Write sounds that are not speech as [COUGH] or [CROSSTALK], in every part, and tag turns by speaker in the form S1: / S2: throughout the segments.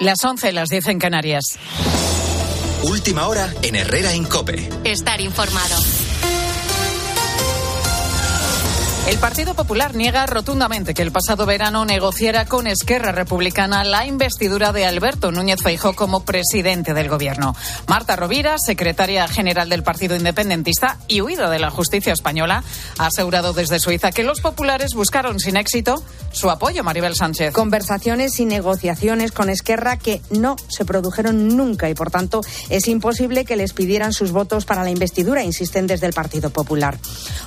S1: Las 11, las 10 en Canarias.
S2: Última hora en Herrera Incope.
S3: Estar informado.
S1: El Partido Popular niega rotundamente que el pasado verano negociara con Esquerra Republicana la investidura de Alberto Núñez Feijó como presidente del gobierno. Marta Rovira, secretaria general del Partido Independentista y huida de la justicia española, ha asegurado desde Suiza que los populares buscaron sin éxito su apoyo, Maribel Sánchez.
S4: Conversaciones y negociaciones con Esquerra que no se produjeron nunca y, por tanto, es imposible que les pidieran sus votos para la investidura, insisten desde el Partido Popular.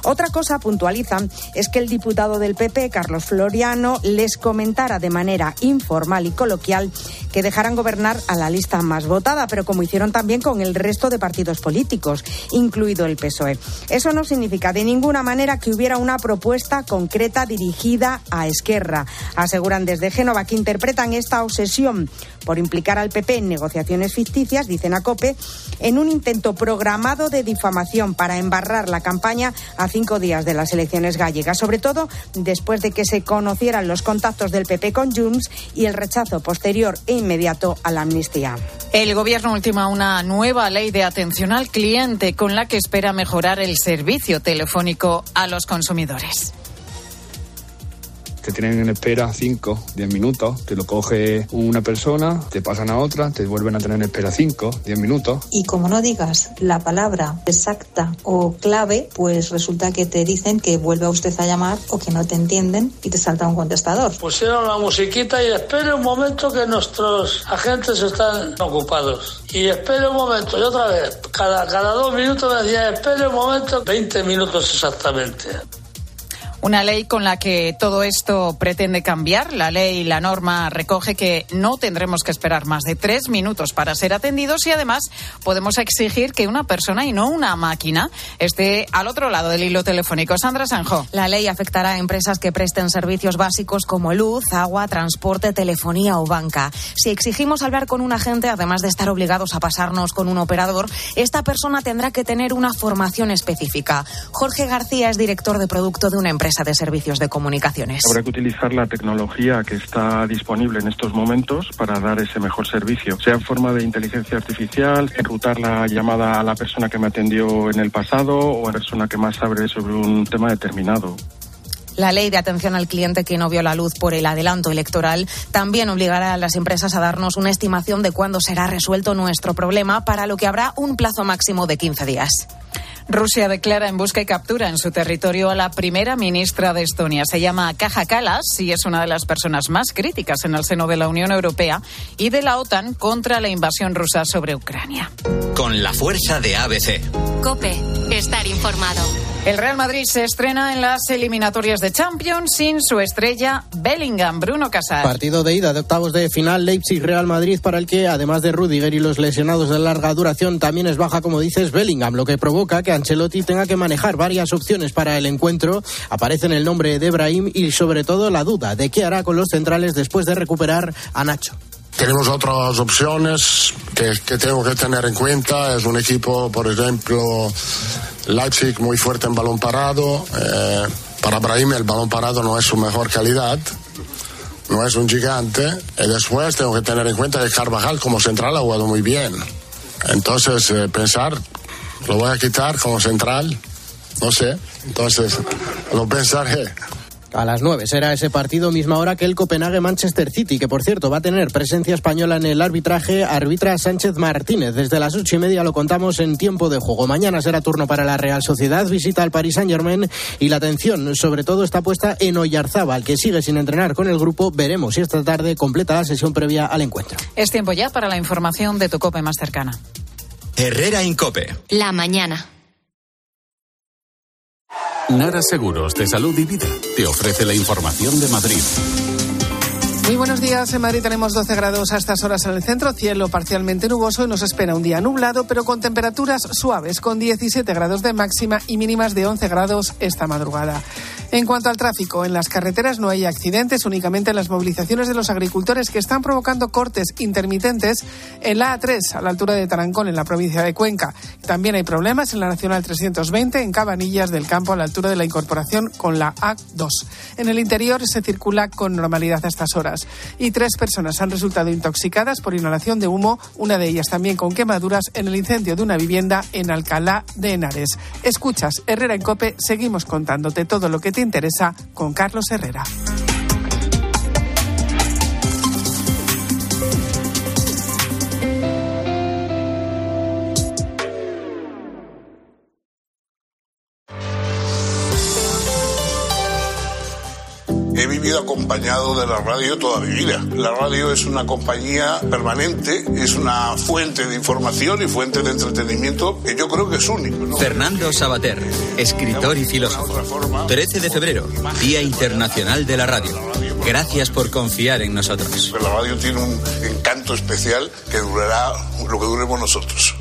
S4: Otra cosa puntualizan es que el diputado del PP, Carlos Floriano, les comentara de manera informal y coloquial que dejaran gobernar a la lista más votada, pero como hicieron también con el resto de partidos políticos, incluido el PSOE. Eso no significa de ninguna manera que hubiera una propuesta concreta dirigida a Esquerra. Aseguran desde Génova que interpretan esta obsesión por implicar al PP en negociaciones ficticias, dicen a COPE, en un intento programado de difamación para embarrar la campaña a cinco días de las elecciones gallegas, sobre todo después de que se conocieran los contactos del PP con Junts y el rechazo posterior e inmediato a la amnistía.
S1: El Gobierno ultima una nueva ley de atención al cliente con la que espera mejorar el servicio telefónico a los consumidores
S5: te tienen en espera 5, 10 minutos, te lo coge una persona, te pasan a otra, te vuelven a tener en espera 5, 10 minutos.
S6: Y como no digas la palabra exacta o clave, pues resulta que te dicen que vuelve a usted a llamar o que no te entienden y te salta un contestador.
S7: Pusieron la musiquita y espere un momento que nuestros agentes están ocupados. Y espere un momento, y otra vez, cada, cada dos minutos me decía, espere un momento, 20 minutos exactamente.
S1: Una ley con la que todo esto pretende cambiar. La ley, la norma recoge que no tendremos que esperar más de tres minutos para ser atendidos y además podemos exigir que una persona y no una máquina esté al otro lado del hilo telefónico. Sandra Sanjo.
S8: La ley afectará a empresas que presten servicios básicos como luz, agua, transporte, telefonía o banca. Si exigimos hablar con un agente, además de estar obligados a pasarnos con un operador, esta persona tendrá que tener una formación específica. Jorge García es director de producto de una empresa de servicios de comunicaciones.
S9: Habrá que utilizar la tecnología que está disponible en estos momentos para dar ese mejor servicio, sea en forma de inteligencia artificial, enrutar la llamada a la persona que me atendió en el pasado o a la persona que más sabe sobre un tema determinado.
S8: La ley de atención al cliente que no vio la luz por el adelanto electoral también obligará a las empresas a darnos una estimación de cuándo será resuelto nuestro problema, para lo que habrá un plazo máximo de 15 días.
S1: Rusia declara en busca y captura en su territorio a la primera ministra de Estonia. Se llama Kaja Kallas y es una de las personas más críticas en el seno de la Unión Europea y de la OTAN contra la invasión rusa sobre Ucrania.
S2: Con la fuerza de ABC.
S3: Cope, estar informado.
S1: El Real Madrid se estrena en las eliminatorias de Champions sin su estrella Bellingham, Bruno Casar.
S10: Partido de ida de octavos de final Leipzig-Real Madrid para el que, además de Rudiger y los lesionados de larga duración, también es baja, como dices, Bellingham, lo que provoca que Ancelotti tenga que manejar varias opciones para el encuentro. Aparecen el nombre de Brahim y, sobre todo, la duda de qué hará con los centrales después de recuperar a Nacho.
S11: Tenemos otras opciones que, tengo que tener en cuenta. Es un equipo, por ejemplo, Leipzig muy fuerte en balón parado. Eh, para Brahim el balón parado no es su mejor calidad. No es un gigante. Y después tengo que tener en cuenta que Carvajal como central ha jugado muy bien. Entonces, eh, pensar, lo voy a quitar como central. No sé. Entonces, lo pensaré.
S10: A las 9 será ese partido, misma hora que el Copenhague-Manchester City, que por cierto va a tener presencia española en el arbitraje, arbitra Sánchez Martínez. Desde las ocho y media lo contamos en tiempo de juego. Mañana será turno para la Real Sociedad, visita al Paris Saint-Germain y la atención sobre todo está puesta en Oyarzábal, que sigue sin entrenar con el grupo. Veremos si esta tarde completa la sesión previa al encuentro.
S1: Es tiempo ya para la información de tu COPE más cercana.
S2: Herrera Incope.
S3: La mañana.
S12: Nara Seguros de Salud y Vida te ofrece la información de Madrid.
S13: Muy buenos días. En Madrid tenemos 12 grados a estas horas en el centro, cielo parcialmente nuboso y nos espera un día nublado, pero con temperaturas suaves, con 17 grados de máxima y mínimas de 11 grados esta madrugada. En cuanto al tráfico, en las carreteras no hay accidentes, únicamente las movilizaciones de los agricultores que están provocando cortes intermitentes en la A3, a la altura de Tarancón, en la provincia de Cuenca. También hay problemas en la Nacional 320, en Cabanillas del Campo, a la altura de la incorporación con la A2. En el interior se circula con normalidad a estas horas. Y tres personas han resultado intoxicadas por inhalación de humo, una de ellas también con quemaduras en el incendio de una vivienda en Alcalá de Henares. Escuchas Herrera en Cope, seguimos contándote todo lo que te interesa con Carlos Herrera.
S14: Vivido acompañado de la radio toda mi vida. La radio es una compañía permanente, es una fuente de información y fuente de entretenimiento que yo creo que es único. ¿no?
S2: Fernando Sabater, escritor y filósofo. 13 de febrero, Día Internacional de la Radio. Gracias por confiar en nosotros.
S14: La radio tiene un encanto especial que durará lo que duremos nosotros.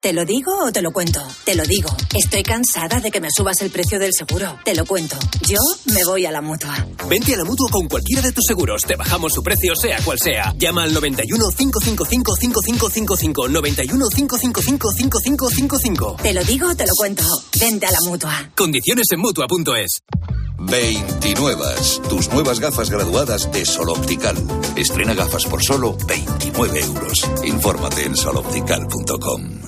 S6: ¿Te lo digo o te lo cuento? Te lo digo. Estoy cansada de que me subas el precio del seguro. Te lo cuento. Yo me voy a la mutua.
S15: Vente a la mutua con cualquiera de tus seguros. Te bajamos su precio, sea cual sea. Llama al 91 555 5555. 91 555 5555.
S6: Te lo digo o te lo cuento. Vente a la mutua.
S15: Condiciones en mutua.es.
S16: 29. Tus nuevas gafas graduadas de Sol Optical. Estrena gafas por solo 29 euros. Infórmate en soloptical.com.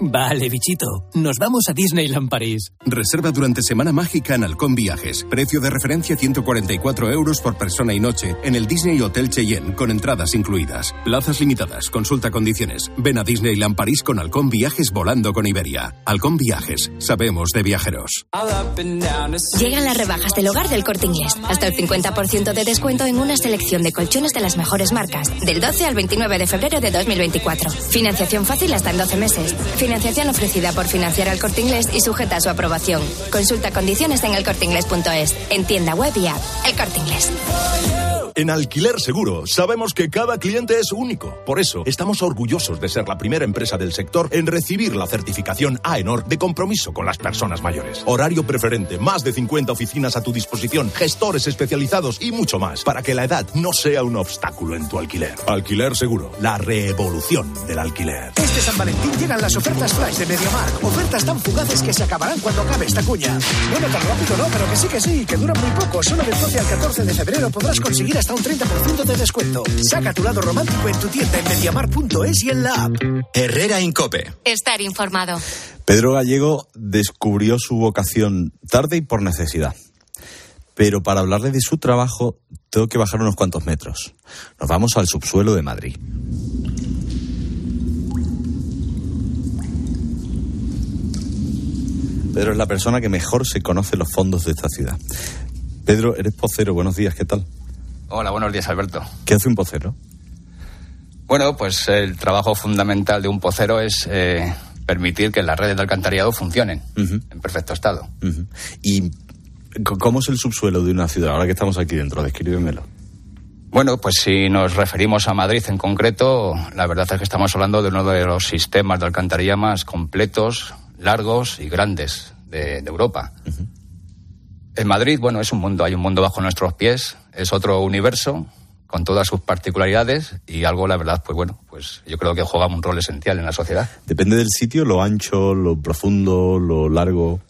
S15: Vale, bichito. Nos vamos a Disneyland París.
S17: Reserva durante Semana Mágica en Halcón Viajes. Precio de referencia 144 euros por persona y noche en el Disney Hotel Cheyenne con entradas incluidas. Plazas limitadas. Consulta condiciones. Ven a Disneyland París con Halcón Viajes volando con Iberia. Halcón Viajes. Sabemos de viajeros.
S18: Llegan las rebajas del hogar del Corte Inglés. Hasta el 50% de descuento en una selección de colchones de las mejores marcas. Del 12 al 29 de febrero de 2024. Financiación fácil hasta en 12 meses. Financiación ofrecida por Financiar al Corte Inglés y sujeta a su aprobación. Consulta condiciones en elcorteingles.es. En tienda web y app. El Corte Inglés.
S19: En Alquiler Seguro sabemos que cada cliente es único. Por eso estamos orgullosos de ser la primera empresa del sector en recibir la certificación AENOR de compromiso con las personas mayores. Horario preferente, más de 50 oficinas a tu disposición, gestores especializados y mucho más para que la edad no sea un obstáculo en tu alquiler. Alquiler Seguro, la revolución del alquiler.
S20: Este San Valentín llegan las ofertas flash de MediaMark. Ofertas tan fugaces que se acabarán cuando acabe esta cuña. Bueno, tan rápido no, pero que sí que sí, que duran muy poco. Solo del 12 al 14 de febrero podrás conseguir hasta un 30% de descuento. Saca tu lado romántico en tu tienda en mediamar.es y en la app.
S2: Herrera Incope.
S3: Estar informado.
S21: Pedro Gallego descubrió su vocación tarde y por necesidad. Pero para hablarle de su trabajo tengo que bajar unos cuantos metros. Nos vamos al subsuelo de Madrid. Pedro es la persona que mejor se conoce los fondos de esta ciudad. Pedro, eres pocero. Buenos días, ¿qué tal?
S22: Hola, buenos días, Alberto.
S21: ¿Qué hace un pocero?
S22: Bueno, pues el trabajo fundamental de un pocero es eh, permitir que las redes de alcantarillado funcionen uh -huh. en perfecto estado.
S21: Uh -huh. ¿Y cómo es el subsuelo de una ciudad? Ahora que estamos aquí dentro, descríbemelo.
S22: Bueno, pues si nos referimos a Madrid en concreto, la verdad es que estamos hablando de uno de los sistemas de alcantarilla más completos, largos y grandes de, de Europa. Uh -huh. En Madrid, bueno, es un mundo, hay un mundo bajo nuestros pies, es otro universo con todas sus particularidades y algo, la verdad, pues bueno, pues yo creo que juega un rol esencial en la sociedad.
S21: Depende del sitio, lo ancho, lo profundo, lo largo.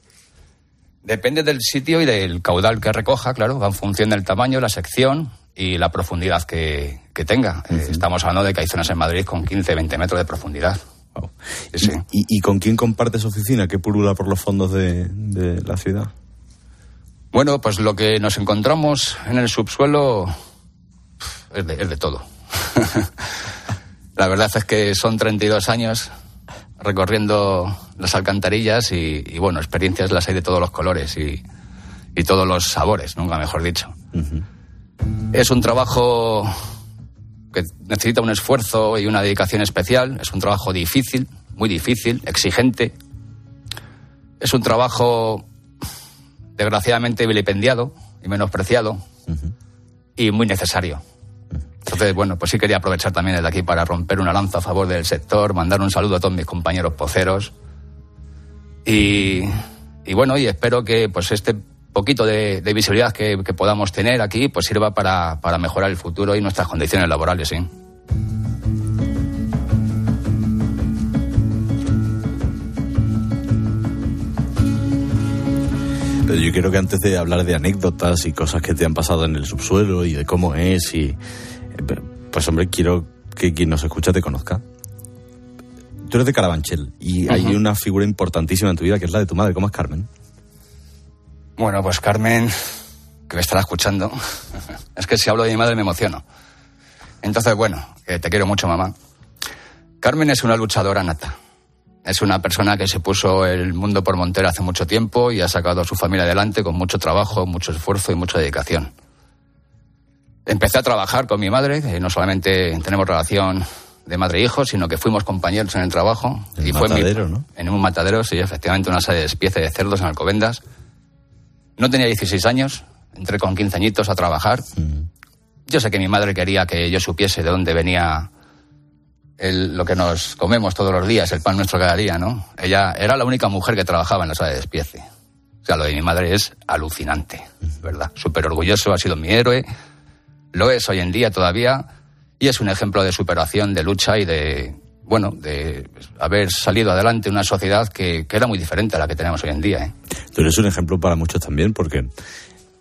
S22: Depende del sitio y del caudal que recoja, claro, va en función del tamaño, la sección y la profundidad que, que tenga. Uh -huh. eh, estamos hablando de que hay zonas en Madrid con 15, 20 metros de profundidad.
S21: Wow. ¿Y, ¿Y, con quién compartes oficina que purula por los fondos de, de la ciudad?
S22: Bueno, pues lo que nos encontramos en el subsuelo es de, es de todo. [LAUGHS] la verdad es que son 32 años recorriendo las alcantarillas y, y, bueno, experiencias las hay de todos los colores y, y todos los sabores, nunca mejor dicho. Uh -huh. Es un trabajo que necesita un esfuerzo y una dedicación especial, es un trabajo difícil, muy difícil, exigente. Es un trabajo desgraciadamente vilipendiado y menospreciado y muy necesario. Entonces, bueno, pues sí quería aprovechar también desde aquí para romper una lanza a favor del sector, mandar un saludo a todos mis compañeros poceros. Y, y bueno, y espero que pues este poquito de, de visibilidad que, que, podamos tener aquí pues sirva para, para mejorar el futuro y nuestras condiciones laborales, ¿sí?
S21: Pero yo quiero que antes de hablar de anécdotas y cosas que te han pasado en el subsuelo y de cómo es y pues hombre, quiero que quien nos escucha te conozca. Tú eres de Carabanchel y uh -huh. hay una figura importantísima en tu vida que es la de tu madre. ¿Cómo es Carmen?
S22: Bueno, pues Carmen, que me estará escuchando, es que si hablo de mi madre me emociono. Entonces, bueno, que te quiero mucho, mamá. Carmen es una luchadora nata. Es una persona que se puso el mundo por montera hace mucho tiempo y ha sacado a su familia adelante con mucho trabajo, mucho esfuerzo y mucha dedicación. Empecé a trabajar con mi madre, que no solamente tenemos relación de madre e hijo, sino que fuimos compañeros en el trabajo.
S21: En
S22: y
S21: un matadero,
S22: mi,
S21: ¿no?
S22: En un matadero, sí, efectivamente, una sala de despiece de cerdos en Alcobendas. No tenía 16 años, entré con 15 añitos a trabajar. Mm. Yo sé que mi madre quería que yo supiese de dónde venía el, lo que nos comemos todos los días, el pan nuestro cada día, ¿no? Ella era la única mujer que trabajaba en la sala de despiece. O sea, lo de mi madre es alucinante, ¿verdad? Súper orgulloso, ha sido mi héroe, lo es hoy en día todavía, y es un ejemplo de superación, de lucha y de, bueno, de haber salido adelante en una sociedad que, que era muy diferente a la que tenemos hoy en día. ¿eh?
S21: Tú eres un ejemplo para muchos también porque,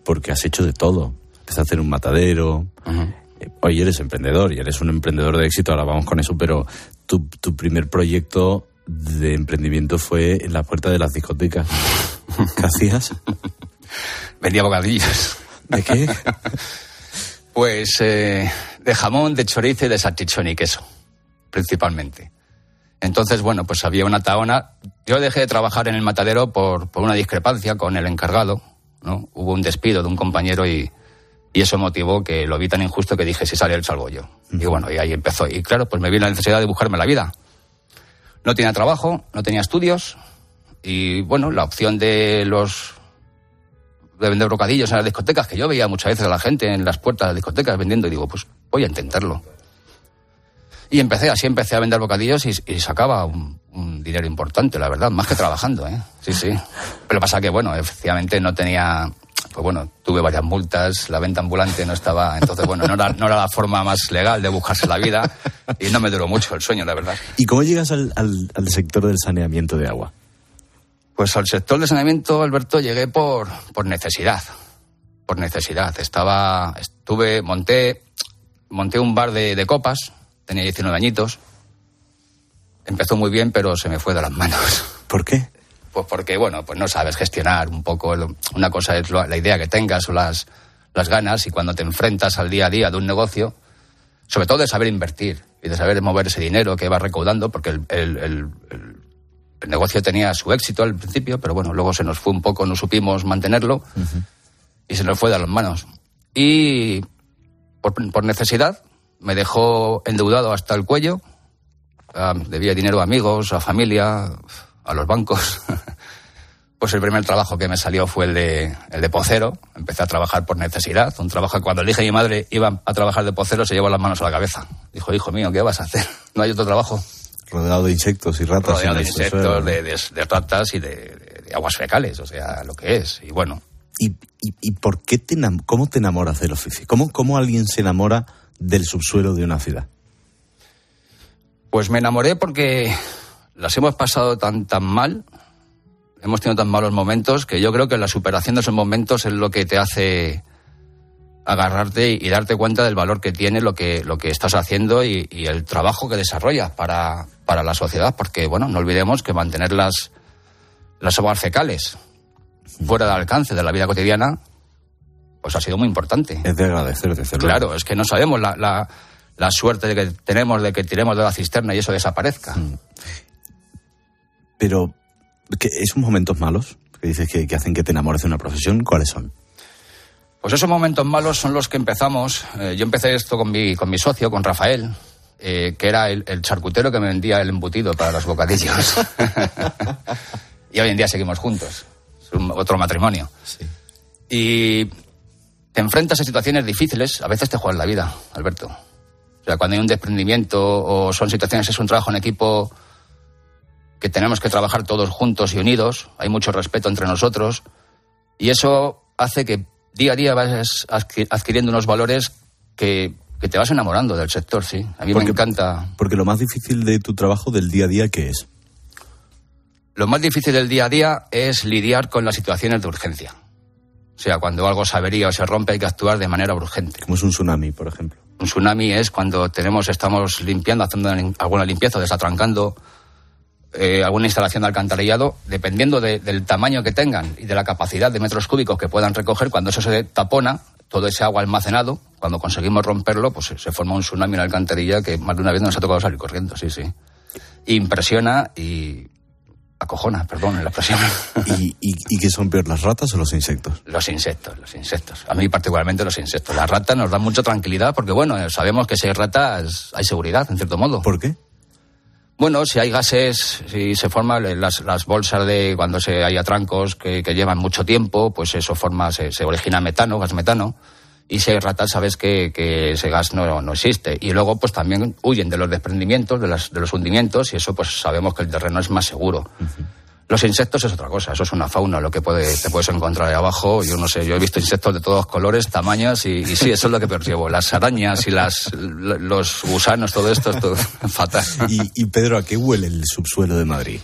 S21: porque has hecho de todo. Empezaste en un matadero, uh -huh. hoy eres emprendedor y eres un emprendedor de éxito, ahora vamos con eso, pero tu, tu primer proyecto de emprendimiento fue en la puerta de las discotecas. ¿Qué hacías? [LAUGHS]
S22: Vendía bocadillos.
S21: ¿De qué? [LAUGHS]
S22: Pues eh, de jamón, de chorizo y de salchichón y queso, principalmente. Entonces, bueno, pues había una taona. Yo dejé de trabajar en el matadero por, por una discrepancia con el encargado, ¿no? Hubo un despido de un compañero y, y eso motivó que lo vi tan injusto que dije, si sale él, salgo yo. Y bueno, y ahí empezó. Y claro, pues me vi la necesidad de buscarme la vida. No tenía trabajo, no tenía estudios y bueno, la opción de los de vender bocadillos en las discotecas, que yo veía muchas veces a la gente en las puertas de las discotecas vendiendo y digo, pues voy a intentarlo. Y empecé, así empecé a vender bocadillos y, y sacaba un, un, dinero importante, la verdad, más que trabajando, ¿eh? Sí, sí. Pero pasa que, bueno, efectivamente no tenía, pues bueno, tuve varias multas, la venta ambulante no estaba, entonces, bueno, no era, no era la forma más legal de buscarse la vida y no me duró mucho el sueño, la verdad.
S21: ¿Y cómo llegas al, al, al sector del saneamiento de agua?
S22: Pues al sector de saneamiento, Alberto, llegué por, por necesidad. Por necesidad. Estaba, estuve, monté, monté un bar de, de copas, tenía 19 añitos. Empezó muy bien, pero se me fue de las manos.
S21: ¿Por qué?
S22: Pues porque, bueno, pues no sabes gestionar un poco. Una cosa es la idea que tengas o las, las ganas y cuando te enfrentas al día a día de un negocio, sobre todo de saber invertir y de saber mover ese dinero que vas recaudando, porque el, el, el, el el negocio tenía su éxito al principio, pero bueno, luego se nos fue un poco, no supimos mantenerlo uh -huh. y se nos fue de las manos. Y por, por, necesidad me dejó endeudado hasta el cuello, uh, debía dinero a amigos, a familia, a los bancos. [LAUGHS] pues el primer trabajo que me salió fue el de, el de pocero. Empecé a trabajar por necesidad. Un trabajo que cuando le dije a mi madre iba a trabajar de pocero se llevó las manos a la cabeza. Dijo, hijo mío, ¿qué vas a hacer? [LAUGHS] No hay otro trabajo
S21: rodeado de insectos y ratas.
S22: Rodeado de insectos, de, de, de, ratas y de, de, aguas fecales, o sea, lo que es. Y bueno.
S21: ¿Y, y, y por qué te, cómo te enamoras del oficio? ¿Cómo, ¿Cómo alguien se enamora del subsuelo de una ciudad?
S22: Pues me enamoré porque las hemos pasado tan, tan mal, hemos tenido tan malos momentos, que yo creo que la superación de esos momentos es lo que te hace agarrarte y, darte cuenta del valor que tiene lo que, lo que estás haciendo y, el trabajo que desarrollas para, para, la sociedad, porque, bueno, no olvidemos que mantener las, las aguas fecales fuera del alcance de la vida cotidiana, pues ha sido muy importante.
S21: Es de agradecer, de hacerlo.
S22: Claro, es que no sabemos la, la, la, suerte de que tenemos de que tiremos de la cisterna y eso desaparezca.
S21: Mm. Pero, ¿qué, ¿esos momentos malos que dices que, que hacen que te enamores de una profesión, cuáles son?
S22: Pues esos momentos malos son los que empezamos. Eh, yo empecé esto con mi, con mi socio, con Rafael, eh, que era el, el, charcutero que me vendía el embutido para los bocadillos. [LAUGHS] y hoy en día seguimos juntos. Es un, otro matrimonio.
S21: Sí.
S22: Y te enfrentas a situaciones difíciles, a veces te juegas la vida, Alberto. O sea, cuando hay un desprendimiento o son situaciones, es un trabajo en equipo que tenemos que trabajar todos juntos y unidos, hay mucho respeto entre nosotros, y eso hace que día a día vas adquiriendo unos valores que, te vas enamorando del sector, sí. A mí me encanta.
S21: Porque lo más difícil de tu trabajo del día a día, ¿qué es?
S22: Lo más difícil del día a día es lidiar con las situaciones de urgencia. O sea, cuando algo se avería o se rompe hay que actuar de manera urgente.
S21: Como es un tsunami, por ejemplo.
S22: Un tsunami es cuando tenemos, estamos limpiando, haciendo alguna limpieza, desatrancando eh, alguna instalación de alcantarillado, dependiendo del tamaño que tengan y de la capacidad de metros cúbicos que puedan recoger, cuando eso se tapona, todo ese agua almacenado, cuando conseguimos romperlo, pues se forma un tsunami en la alcantarilla que más de una vez nos ha tocado salir corriendo, sí, sí. Impresiona y acojona, perdón, en la expresión. [LAUGHS]
S21: ¿Y, y, qué son peor, las ratas o los insectos?
S22: Los insectos, los insectos. A mí particularmente los insectos. Las ratas nos dan mucha tranquilidad porque, bueno, sabemos que si hay ratas hay seguridad, en cierto modo.
S21: ¿Por qué?
S22: Bueno, si hay gases, si se forman las, las bolsas de cuando se hay atrancos que, que llevan mucho tiempo, pues eso forma, se, se, origina metano, gas metano. Y si hay ratas, sabes que, que ese gas no, no, existe. Y luego, pues también huyen de los desprendimientos, de, las, de los hundimientos, y eso, pues sabemos que el terreno es más seguro. Los insectos es otra cosa, eso es una fauna, lo que puede, te puedes encontrar ahí abajo. Yo no sé, yo he visto insectos de todos colores, tamaños, y, sí, eso es lo que percibo. Las arañas y las, los gusanos, todo esto es todo [LAUGHS] fatal.
S21: ¿Y, Pedro, a qué huele el subsuelo de Madrid?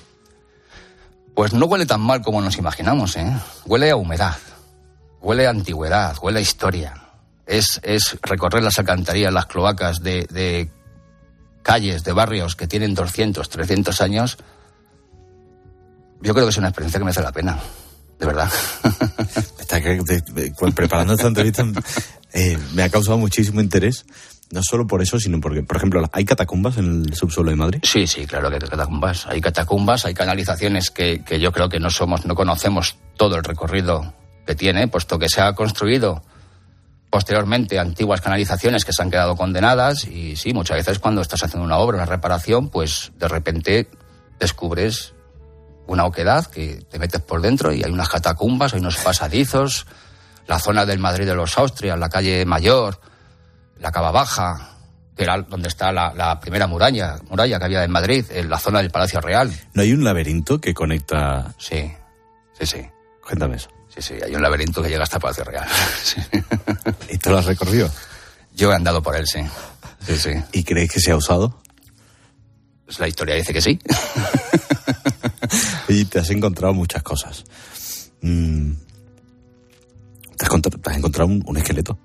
S22: Pues no huele tan mal como nos imaginamos, ¿eh? Huele a humedad, huele a antigüedad, huele a historia. Es, es recorrer las alcantarillas, las cloacas de, de calles, de barrios que tienen 200, 300 años yo creo que es una experiencia que merece la pena, de verdad. [LAUGHS]
S21: Está preparando esta entrevista eh, me ha causado muchísimo interés. No solo por eso, sino porque, por ejemplo, ¿hay catacumbas en el subsuelo de Madrid?
S22: Sí, sí, claro que hay catacumbas. Hay catacumbas, hay canalizaciones que, que yo creo que no somos, no conocemos todo el recorrido que tiene, puesto que se ha construido posteriormente antiguas canalizaciones que se han quedado condenadas y sí, muchas veces cuando estás haciendo una obra, una reparación, pues de repente descubres una oquedad que te metes por dentro y hay unas catacumbas, hay unos pasadizos, la zona del Madrid de los Austrias, la calle Mayor, la Cava Baja, que era donde está la, primera muralla, muralla que había en Madrid, en la zona del Palacio Real.
S21: ¿No hay un laberinto que conecta?
S22: Sí, sí, sí.
S21: Cuéntame eso.
S22: Sí, sí, hay un laberinto que llega hasta Palacio Real. [LAUGHS]
S21: ¿Y tú lo has recorrido?
S22: Yo he andado por él, sí. Sí, sí.
S21: ¿Y crees que se ha usado?
S22: Pues la historia dice que sí. [LAUGHS]
S21: y te has encontrado muchas cosas. Mm. ¿Te, has encontrado un, esqueleto?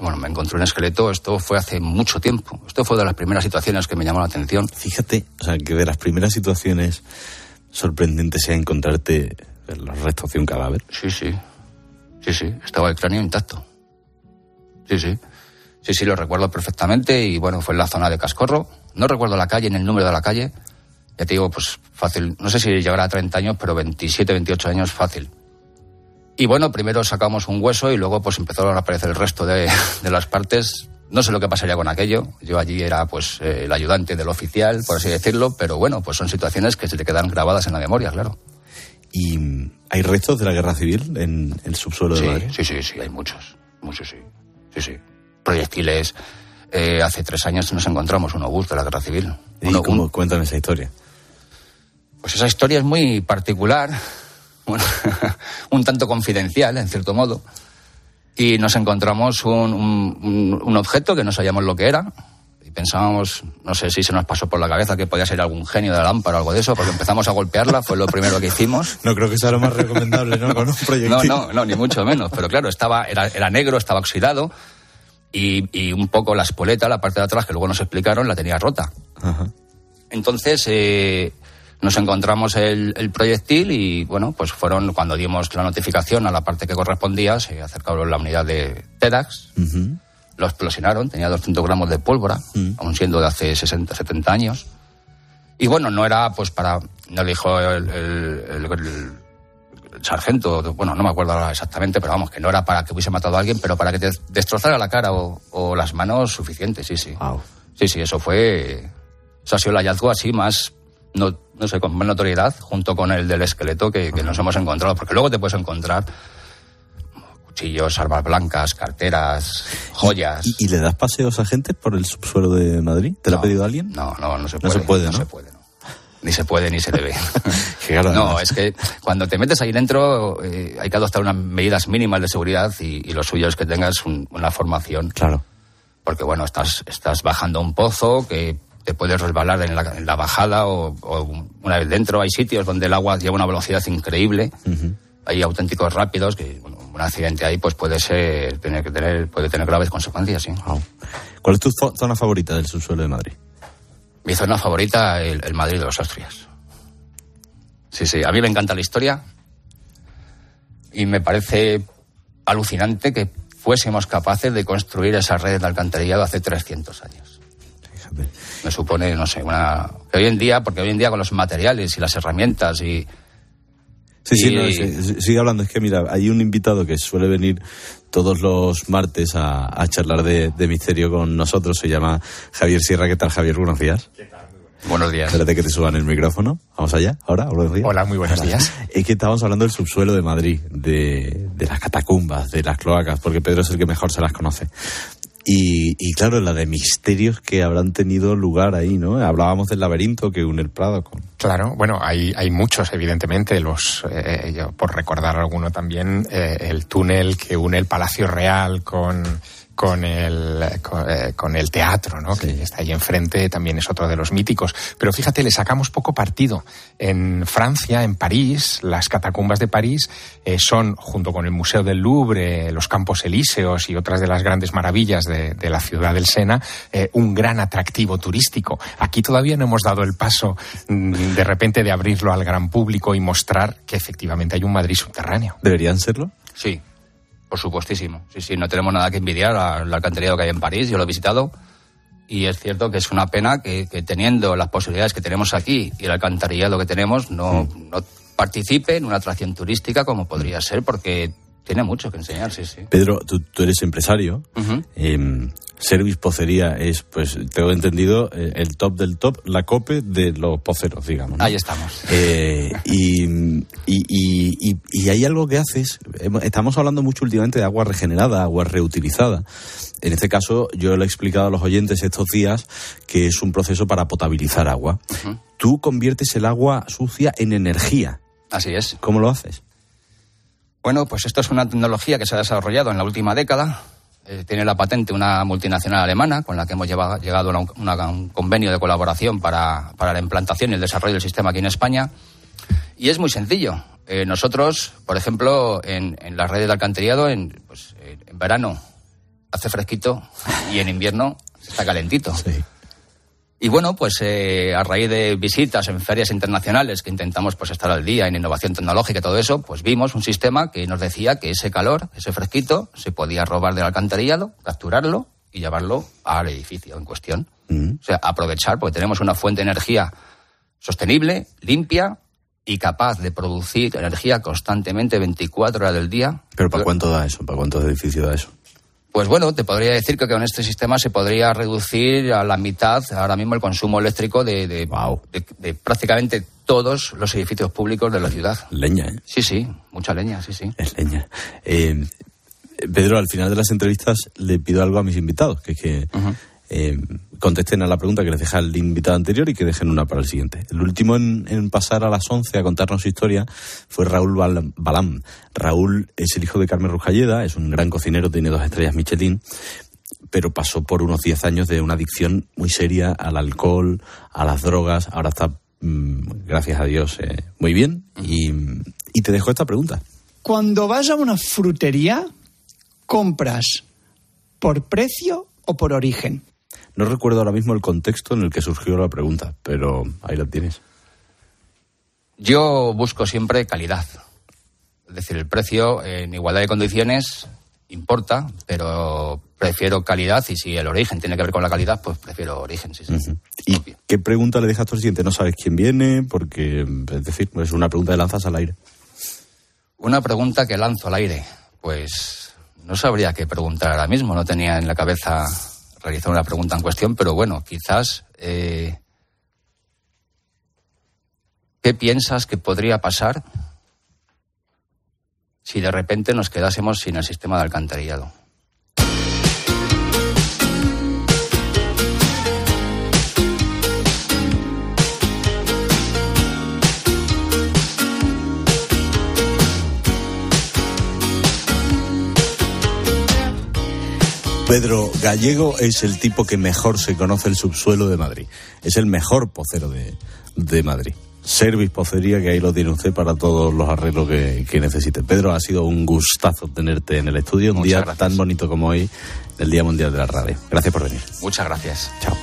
S22: Bueno, me encontré un esqueleto, esto fue hace mucho tiempo. Esto fue de las primeras situaciones que me llamó la atención.
S21: Fíjate, o sea, que de las primeras situaciones sorprendentes sea encontrarte los restos de un cadáver.
S22: Sí, sí. Sí, sí, estaba el cráneo intacto. Sí, sí. Sí, sí, lo recuerdo perfectamente y bueno, fue en la zona de Cascorro. No recuerdo la calle ni el número de la calle, ya te digo, pues fácil, no sé si llegará a 30 años, pero 27, 28 años fácil. Y bueno, primero sacamos un hueso y luego pues empezaron a aparecer el resto [LAUGHS] de, las partes. No sé lo que pasaría con aquello. Yo allí era pues eh, el ayudante del oficial, por así decirlo, pero bueno, pues son situaciones que se te quedan grabadas en la memoria, claro.
S21: ¿Y hay restos de la guerra civil en el subsuelo de Madrid?
S22: Sí, sí, sí, hay muchos. Muchos, sí. Sí, sí. Proyectiles. Eh, hace tres años nos encontramos un obús de la guerra civil.
S21: ¿Y cómo cuentan esa historia?
S22: Pues esa historia es muy particular, [LAUGHS] bueno, [LAUGHS] un tanto confidencial, en cierto modo. Y nos encontramos un, un, objeto que no sabíamos lo que era. Pensábamos, no sé si se nos pasó por la cabeza que podía ser algún genio de la lámpara o algo de eso, porque empezamos a golpearla, fue lo primero que hicimos. [LAUGHS]
S21: No creo que sea lo más recomendable, ¿no? Con un proyectil.
S22: No, no, no, ni mucho menos. Pero claro, estaba, era, era negro, estaba oxidado. Y, y, un poco la espoleta, la parte de atrás, que luego nos explicaron, la tenía rota. Entonces, eh, nos encontramos el, proyectil y, bueno, pues fueron cuando dimos la notificación a la parte que correspondía, se acercaron la unidad de TEDx, lo explosionaron, tenía 200 gramos de pólvora, aún siendo de hace 60, 70 años. Y bueno, no era pues para, no le dijo el, sargento, bueno, no me acuerdo ahora exactamente, pero vamos, que no era para que hubiese matado a alguien, pero para que te destrozara la cara o, las manos suficientes, sí, sí. Sí, sí, eso fue, eso ha sido el hallazgo así más no, no sé, con más notoriedad, junto con el del esqueleto que, nos hemos encontrado, porque luego te puedes encontrar cuchillos, armas blancas, carteras, joyas.
S21: ¿Y, y le das paseos a gente por el subsuelo de Madrid? ¿Te lo ha pedido alguien?
S22: No, no, no se
S21: No
S22: puede.
S21: se puede, ¿no?
S22: se puede, no. Ni se puede ni se debe. [LAUGHS] no, es que cuando te metes ahí dentro eh, hay que adoptar unas medidas mínimas de seguridad y, y lo suyo es que tengas un- una formación.
S21: Claro.
S22: Porque bueno, estás, estás bajando un pozo que te puedes resbalar en la, en la bajada o, o una vez dentro. Hay sitios donde el agua lleva una velocidad increíble. Hay auténticos rápidos que bueno, un accidente ahí pues puede ser tener que tener puede tener graves consecuencias. ¿sí?
S21: ¿Cuál es tu zo- zona favorita del subsuelo de Madrid?
S22: Mi zona favorita, el, el Madrid de los Austrias. Sí, sí, a mí me encanta la historia y me parece alucinante que fuésemos capaces de construir esa red de alcantarillado hace 300 años. Me supone, no sé, una... Que hoy en día, porque hoy en día con los materiales y las herramientas y...
S21: Sí, sí, no, sí, sigue hablando. Es que, mira, hay un invitado que suele venir todos los martes a, a charlar de, de misterio con nosotros. Se llama Javier Sierra. ¿Qué tal, Javier? Buenos días.
S22: Buenos días.
S21: Espérate que te suban el micrófono. Vamos allá, ahora.
S23: Hola, muy buenos días. [LAUGHS]
S21: Es que estábamos hablando del subsuelo de Madrid, de, de las catacumbas, de las cloacas, porque Pedro es el que mejor se las conoce. Y, y claro, la de misterios que habrán tenido lugar ahí, ¿no? Hablábamos del laberinto que une el Prado con...
S23: Claro, bueno, hay, hay muchos, evidentemente. Los, eh, por recordar alguno también, eh, el túnel que une el Palacio Real con, con, el, con, eh, con el teatro, ¿no? Que está ahí enfrente, también es otro de los míticos. Pero fíjate, le sacamos poco partido. En Francia, en París, las catacumbas de París eh, son, junto con el Museo del Louvre, los Campos Elíseos y otras de las grandes maravillas de, de la ciudad del Sena, eh, un gran atractivo turístico. Aquí todavía no hemos dado el paso mm, de repente de abrirlo al gran público y mostrar que efectivamente hay un Madrid subterráneo.
S21: ¿Deberían serlo?
S22: Sí, por supuestísimo. Sí, sí, no tenemos nada que envidiar al alcantarillado que hay en París, yo lo he visitado. Y es cierto que es una pena que, que teniendo las posibilidades que tenemos aquí y el alcantarillado que tenemos, no, no participe en una atracción turística como podría ser, porque tiene mucho que enseñar, sí, sí.
S21: Pedro, tú, tú eres empresario. Eh, Service Pocería es, pues, tengo entendido, eh, el top del top, la cope de los poceros, digamos. ¿no?
S22: Ahí estamos.
S21: Eh, y, y, y- y- y hay algo que haces, estamos hablando mucho últimamente de agua regenerada, agua reutilizada. En este caso, yo le he explicado a los oyentes estos días que es un proceso para potabilizar agua. Tú conviertes el agua sucia en energía.
S22: Así es.
S21: ¿Cómo lo haces?
S22: Bueno, pues esto es una tecnología que se ha desarrollado en la última década. Eh, tiene la patente una multinacional alemana con la que hemos lleva- llegado a un, un convenio de colaboración para, para la implantación y el desarrollo del sistema aquí en España. Y es muy sencillo. Eh, nosotros, por ejemplo, en, las redes de alcantarillado, en, pues, en verano hace fresquito y en invierno está calentito. Y bueno, pues eh, a raíz de visitas en ferias internacionales que intentamos pues estar al día en innovación tecnológica y todo eso, pues vimos un sistema que nos decía que ese calor, ese fresquito, se podía robar del alcantarillado, capturarlo y llevarlo al edificio en cuestión. O sea, aprovechar, porque tenemos una fuente de energía sostenible, limpia y capaz de producir energía constantemente 24 horas del día.
S21: ¿Pero para cuánto da eso? ¿Para cuántos edificios da eso?
S22: Pues bueno, te podría decir que con este sistema se podría reducir a la mitad ahora mismo el consumo eléctrico de, de, de- de prácticamente todos los edificios públicos de la ciudad.
S21: Leña, ¿eh?
S22: Sí, sí, mucha leña, sí, sí.
S21: Es leña. Eh, Pedro, al final de las entrevistas le pido algo a mis invitados, que es que eh, contesten a la pregunta que les deja el invitado anterior y que dejen una para el siguiente. El último en, pasar a las 11 a contarnos su historia fue Raúl Bal- Balam. Raúl es el hijo de Carmen Rujalleda, es un gran cocinero, tiene dos estrellas Michelin, pero pasó por unos 10 años de una adicción muy seria al alcohol, a las drogas. Ahora está, mm, gracias a Dios, eh, muy bien. Y, y te dejo esta pregunta.
S24: Cuando vas a una frutería, compras por precio o por origen.
S21: No recuerdo ahora mismo el contexto en el que surgió la pregunta, pero ahí la tienes.
S22: Yo busco siempre calidad. Es decir, el precio en igualdad de condiciones importa, pero prefiero calidad y si el origen tiene que ver con la calidad, pues prefiero origen, sí, sí.
S21: ¿Y qué pregunta le dejas tú al siguiente? No sabes quién viene, porque, es decir, es una pregunta de lanzas al aire.
S22: Una pregunta que lanzo al aire. Pues no sabría qué preguntar ahora mismo. No tenía en la cabeza realizar una pregunta en cuestión, pero bueno, quizás. eh, ¿Qué piensas que podría pasar si de repente nos quedásemos sin el sistema de alcantarillado.
S21: Pedro Gallego es el tipo que mejor se conoce el subsuelo de Madrid. Es el mejor pocero de, de Madrid. Service Pocería, que ahí lo tiene usted para todos los arreglos que, que necesite. Pedro, ha sido un gustazo tenerte en el estudio, un
S22: Muchas
S21: día
S22: gracias.
S21: tan bonito como hoy, el Día Mundial de la Radio. Gracias por venir.
S22: Muchas gracias.
S21: Chao.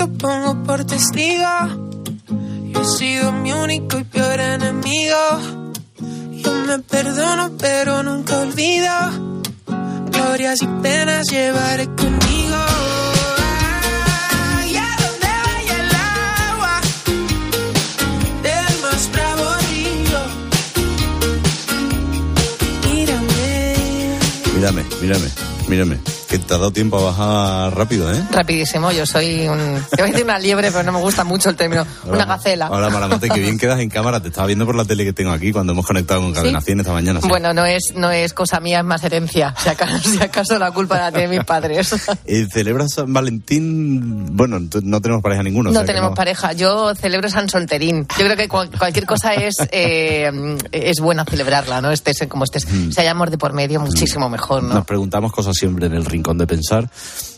S25: Firmamento pongo por testigo. Yo he sido mi único y peor enemigo. Yo me perdono, pero nunca olvido. Glorias y penas llevaré conmigo. El más. Mírame.
S21: Mírame, mírame, mírame. Que te ha dado tiempo a bajar rápido, ¿eh?
S26: Rapidísimo, yo soy un... Te voy a decir una liebre, pero no me gusta mucho el término. Una gacela.
S21: Hola, Maramate, que bien quedas en cámara. Te estaba viendo por la tele que tengo aquí cuando hemos conectado con Cadena 100 esta mañana. sí.
S26: Bueno, no es, no es cosa mía, es más herencia. Si acaso, si acaso la culpa la tienen mis padres. [LAUGHS]
S21: Eh, ¿Celebras San Valentín? Bueno, no tenemos pareja ninguno. o
S26: No
S21: sea que
S26: tenemos
S21: no.
S26: pareja. Yo celebro San Solterín. Yo creo que cual- cualquier cosa es [LAUGHS] eh, es buena celebrarla, ¿no? Estés como estés. Si hay amor de por medio, muchísimo mejor, ¿no?
S21: Nos preguntamos cosas siempre en el rincón de pensar.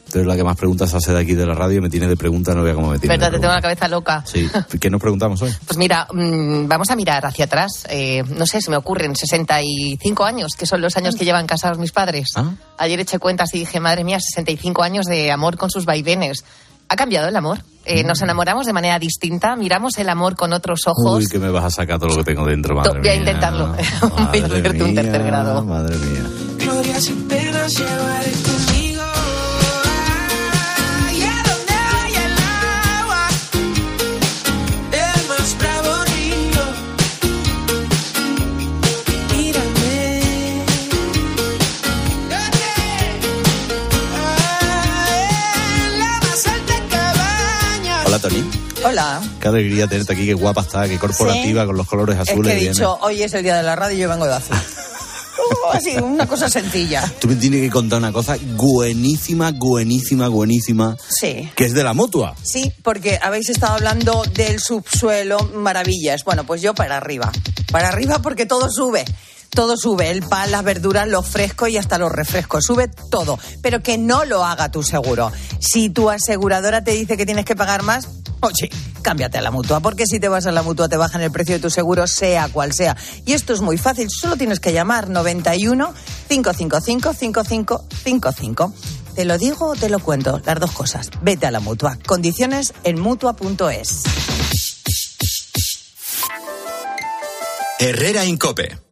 S21: Entonces la que más preguntas hace de aquí de la radio me tiene de pregunta, no vea cómo me tiene.
S26: ¿Verdad? Te tengo la cabeza loca.
S21: Sí. ¿Qué nos preguntamos hoy?
S26: Pues mira, mm, vamos a mirar hacia atrás. Eh, no sé, se me ocurren 65 años, que son los años que llevan casados mis padres.
S21: Ah.
S26: Ayer eché cuentas y dije, madre mía, 65 años de amor con sus vaivenes. ¿Ha cambiado el amor? Eh, ¿Nos enamoramos de manera distinta? ¿Miramos el amor con otros ojos?
S21: Uy, que me vas a sacar todo lo que tengo dentro, madre
S26: Voy a
S21: mía.
S26: intentarlo. [LAUGHS] Voy a
S21: Madre
S26: hacerte un tercer
S21: mía,
S26: grado.
S21: Madre mía.
S25: Penas llevaré.
S27: Hola.
S21: Qué alegría tenerte aquí, qué guapa está, qué corporativa,
S27: Sí.
S21: con los colores
S27: Es
S21: azules.
S27: que he
S21: viene.
S27: dicho, hoy es el día de la radio y yo vengo de azul. [LAUGHS] Uh, Así, una cosa sencilla.
S21: Tú me tienes que contar una cosa buenísima, buenísima, buenísima,
S27: Sí.
S21: que es de la mutua.
S27: Sí, porque habéis estado hablando del subsuelo, maravillas. Bueno, pues yo para arriba. Para arriba porque todo sube. Todo sube, el pan, las verduras, los frescos y hasta los refrescos. Sube todo. Pero que no lo haga tu seguro. Si tu aseguradora te dice que tienes que pagar más, oye, cámbiate a la mutua. Porque si te vas a la mutua te bajan el precio de tu seguro, sea cual sea. Y esto es muy fácil. Solo tienes que llamar 91 555 5555. Te lo digo o te lo cuento, las dos cosas. Vete a la mutua. Condiciones en mutua.es.
S2: Herrera Incope.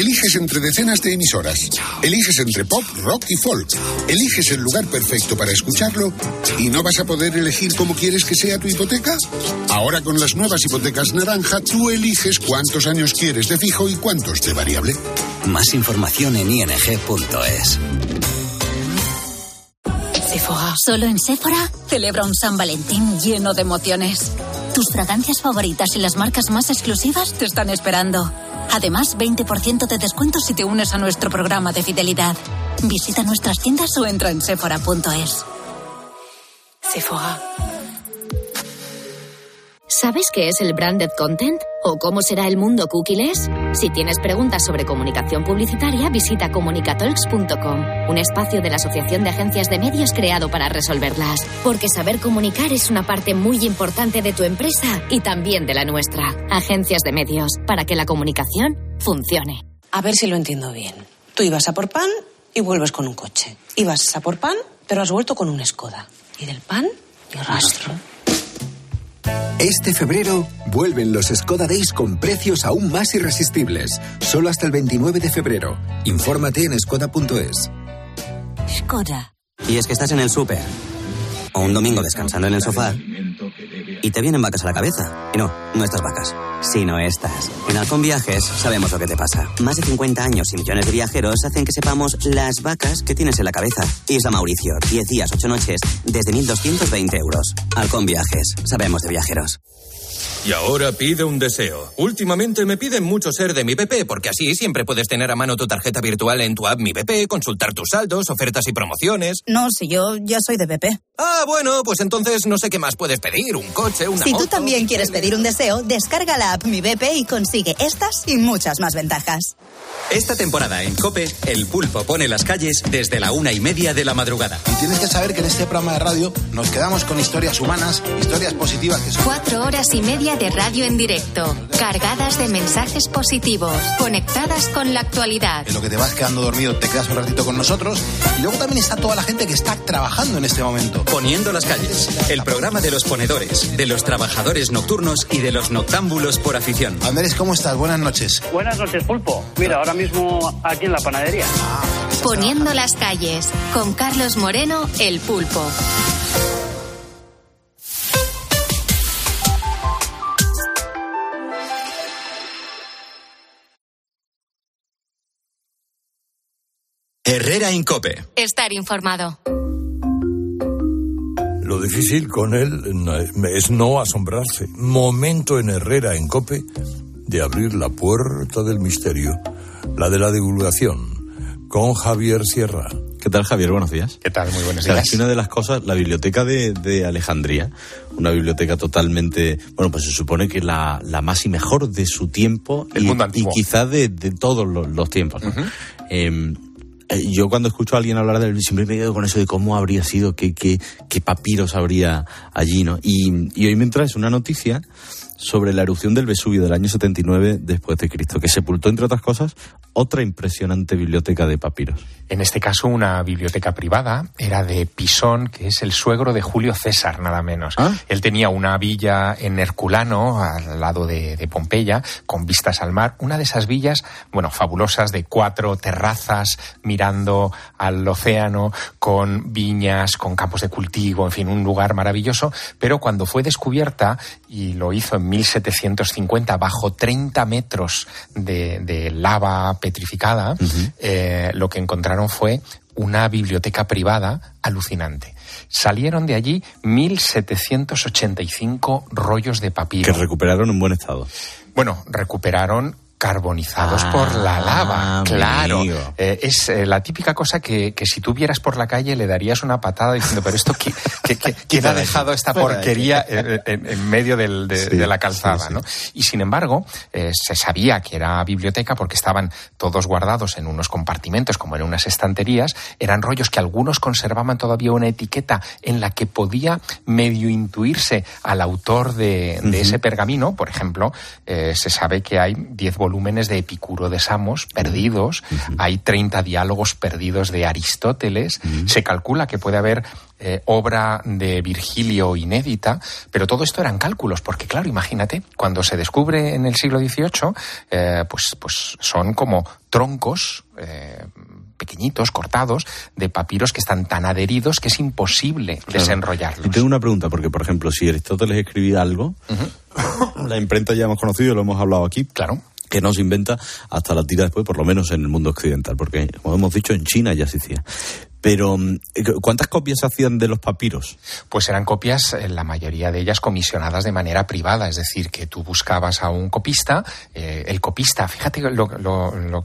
S28: Eliges entre decenas de emisoras. Eliges entre pop, rock y folk. Eliges el lugar perfecto para escucharlo y no vas a poder elegir cómo quieres que sea tu hipoteca. Ahora con las nuevas hipotecas naranja, tú eliges cuántos años quieres de fijo y cuántos de variable.
S29: Más información en ing.es.
S30: Sephora. Solo en Sephora celebra un San Valentín lleno de emociones. Tus fragancias favoritas y las marcas más exclusivas te están esperando. Además, 20% de descuento si te unes a nuestro programa de fidelidad. Visita nuestras tiendas o entra en sephora.es. Sephora.
S31: ¿Sabes qué es el branded content? ¿O cómo será el mundo cookieless? Si tienes preguntas sobre comunicación publicitaria, visita comunicatalks.com, un espacio de la Asociación de Agencias de Medios creado para resolverlas. Porque saber comunicar es una parte muy importante de tu empresa y también de la nuestra. Agencias de Medios, para que la comunicación funcione.
S32: A ver si lo entiendo bien. Tú ibas a por pan y vuelves con un coche. Ibas a por pan, pero has vuelto con un Skoda. Y del pan, ni rastro.
S33: Este febrero vuelven los Skoda Days con precios aún más irresistibles. Solo hasta el 29 de febrero. Infórmate en skoda.es.
S32: Skoda.
S34: Y es que estás en el súper. O un domingo descansando en el sofá. Y te vienen vacas a la cabeza. Y no, no estas vacas, sino estas. En Halcón Viajes sabemos lo que te pasa. Más de 50 años y millones de viajeros hacen que sepamos las vacas que tienes en la cabeza. Isla Mauricio, 10 días, 8 noches, desde 1.220 euros. Halcón Viajes, sabemos de viajeros.
S35: Y ahora pide un deseo. Últimamente me piden mucho ser de mi BP, porque así siempre puedes tener a mano tu tarjeta virtual en tu app Mi BP, consultar tus saldos, ofertas y promociones.
S36: No, si yo ya soy de BP.
S35: Ah, bueno, pues entonces no sé qué más puedes pedir, un coche, una
S36: Si
S35: moto.
S36: tú también quieres pedir un deseo, descarga la app Mi BP y consigue estas y muchas más ventajas.
S2: Esta temporada en Cope, el pulpo pone las calles desde la una y media de la madrugada.
S37: Y tienes que saber que en este programa de radio nos quedamos con historias humanas, historias positivas que son...
S3: Cuatro horas y media de radio en directo, cargadas de mensajes positivos, conectadas con la actualidad.
S37: En lo que te vas quedando dormido, te quedas un ratito con nosotros. Y luego también está toda la gente que está trabajando en este momento.
S2: Poniendo las calles, el programa de los ponedores, de los trabajadores nocturnos y de los noctámbulos por afición.
S37: Andrés, ¿cómo estás? Buenas noches.
S38: Buenas noches, Pulpo. Mira, ahora mismo aquí en la panadería.
S3: Poniendo las calles, con Carlos Moreno, el pulpo.
S2: Herrera Incope.
S3: Estar informado.
S16: Lo difícil con él es no asombrarse. Momento en Herrera en Cope de abrir la puerta del misterio, la de la divulgación, con Javier Sierra.
S21: ¿Qué tal, Javier? Buenos días.
S23: ¿Qué tal? Muy buenos días.
S21: que una de las cosas, la biblioteca de, de Alejandría, una biblioteca totalmente, bueno, pues se supone que la, la más y mejor de su tiempo
S23: El
S21: y,
S23: mundo
S21: y
S23: antiguo.
S21: quizás de, de todos los, los tiempos. ¿no? Eh, eh, yo cuando escucho a alguien hablar de él siempre me quedo con eso de cómo habría sido, qué, qué, qué papiros habría allí, ¿no? Y, y hoy me traes una noticia sobre la erupción del Vesubio del año 79 después de Cristo, que sepultó, entre otras cosas, otra impresionante biblioteca de papiros.
S23: En este caso, una biblioteca privada era de Pisón, que es el suegro de Julio César, nada menos. Él tenía una villa en Herculano, al lado de, de Pompeya, con vistas al mar. Una de esas villas, bueno, fabulosas, de cuatro terrazas, mirando al océano, con viñas, con campos de cultivo, en fin, un lugar maravilloso. Pero cuando fue descubierta, y lo hizo en 1750, bajo 30 metros de, de lava petrificada, eh, lo que encontraron fue una biblioteca privada alucinante. Salieron de allí 1.785 rollos de papiro.
S21: Que recuperaron en buen estado.
S23: Bueno, recuperaron carbonizados
S21: Ah,
S23: por la lava, claro. Eh, es eh, la típica cosa que, que si tú vieras por la calle le darías una patada diciendo, pero esto, ¿qué, qué- qué- [LAUGHS] quién ha dejado esta porquería en, en- en medio del- de,
S21: Sí,
S23: de la calzada?
S21: sí, sí.
S23: ¿no? Y sin embargo, eh, se sabía que era biblioteca porque estaban todos guardados en unos compartimentos, como en unas estanterías. Eran rollos que algunos conservaban todavía una etiqueta en la que podía medio intuirse al autor de, ese pergamino. Por ejemplo, se sabe que hay 10 volúmenes de Epicuro de Samos perdidos, hay 30 diálogos perdidos de Aristóteles, se calcula que puede haber eh, obra de Virgilio inédita, pero todo esto eran cálculos, porque claro, imagínate, cuando se descubre en el siglo XVIII, eh, pues, pues son como troncos. eh, pequeñitos, cortados, de papiros que están tan adheridos que es imposible
S21: Claro.
S23: desenrollarlos.
S21: Y tengo una pregunta, porque por ejemplo, si Aristóteles escribía algo, [COUGHS] la imprenta ya hemos conocido, lo hemos hablado aquí.
S23: Claro.
S21: Que no se inventa hasta la tira después, por lo menos en el mundo occidental, porque como hemos dicho, en China ya se hacía. Pero, mm, ¿cuántas copias hacían de los papiros?
S23: Pues eran copias, eh, la mayoría de ellas comisionadas de manera privada, es decir, que tú buscabas a un copista, eh, el copista, fíjate, lo- lo- lo-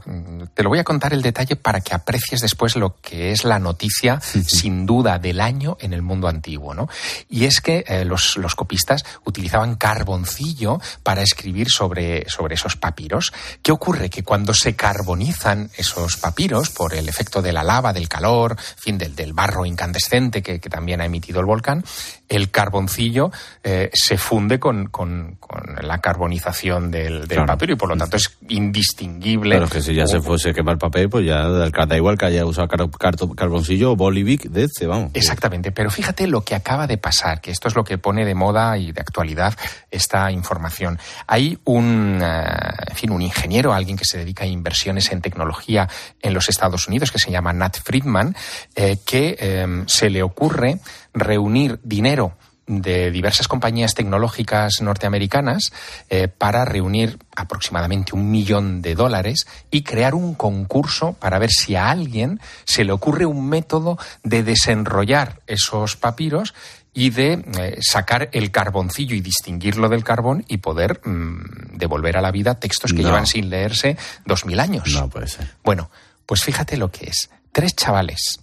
S23: te lo voy a contar el detalle para que aprecies después lo que es la noticia, sin duda, del año en el mundo antiguo, ¿no? Y es que eh, los, los copistas utilizaban carboncillo para escribir sobre, sobre esos papiros. ¿Qué ocurre? Que cuando se carbonizan esos papiros por el efecto de la lava, del calor, fin, del, del barro incandescente que, que también ha emitido el volcán, el carboncillo eh, se funde con, con, la carbonización del, papiro y por lo tanto es indistinguible.
S21: Claro, que si ya se fuese a quemar el papel, pues ya da igual que haya usado carboncillo o bolivic de este, vamos.
S23: Exactamente, pero fíjate lo que acaba de pasar, que esto es lo que pone de moda y de actualidad esta información. Hay un, eh, en fin, un ingeniero, alguien que se dedica a inversiones en tecnología en los Estados Unidos, que se llama Nat Friedman, eh, que em, se le ocurre reunir dinero de diversas compañías tecnológicas norteamericanas eh, para reunir aproximadamente un millón de dólares y crear un concurso para ver si a alguien se le ocurre un método de desenrollar esos papiros y de eh, sacar el carboncillo y distinguirlo del carbón y poder mm, devolver a la vida textos que llevan sin leerse dos mil años.
S21: No puede ser.
S23: Bueno, pues fíjate lo que es. Tres chavales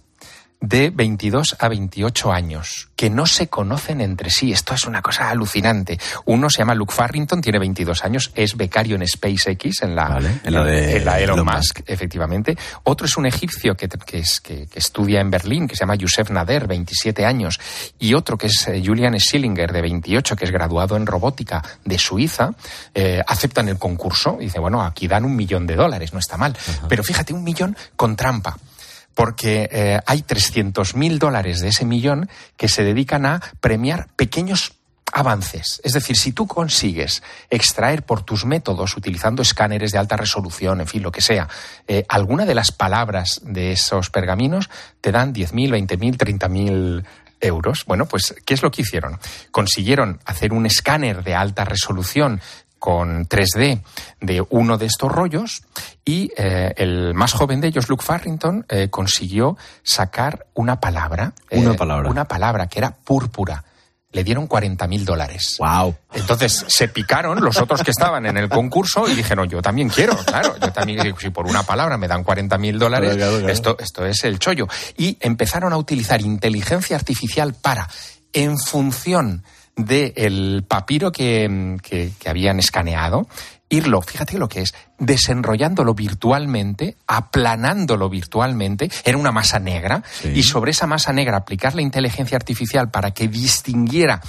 S23: de 22 a 28 años que no se conocen entre sí. Esto es una cosa alucinante. Uno se llama Luke Farrington, tiene 22 años, es becario en SpaceX, en la,
S21: en la de
S23: Elon, Musk, efectivamente. Otro es un egipcio que, es, que, estudia en Berlín, que se llama Youssef Nader, 27 años. Y otro que es eh, Julian Schillinger, de 28, que es graduado en robótica de Suiza. Eh, aceptan el concurso y dice, bueno, aquí dan un millón de dólares, no está mal. Pero fíjate, un millón con trampa porque eh, hay 300.000 dólares de ese millón que se dedican a premiar pequeños avances. Es decir, si tú consigues extraer por tus métodos, utilizando escáneres de alta resolución, en fin, lo que sea, eh, alguna de las palabras de esos pergaminos, te dan 10.000, 20.000, 30.000 euros. Bueno, pues, ¿qué es lo que hicieron? Consiguieron hacer un escáner de alta resolución con 3D de uno de estos rollos y eh, el más joven de ellos, Luke Farrington, eh, consiguió sacar una palabra.
S21: Una eh, palabra.
S23: Una palabra que era púrpura. Le dieron 40 mil dólares.
S21: ¡Wow!
S23: Entonces se picaron los otros que estaban en el concurso y dijeron, yo también quiero, claro, yo también, si por una palabra me dan 40 mil dólares, esto, esto es el chollo. Y empezaron a utilizar inteligencia artificial para, en función del papiro que, habían escaneado, irlo, fíjate lo que es, desenrollándolo virtualmente, aplanándolo virtualmente, en una masa negra, y sobre esa masa negra aplicar la inteligencia artificial para que distinguiera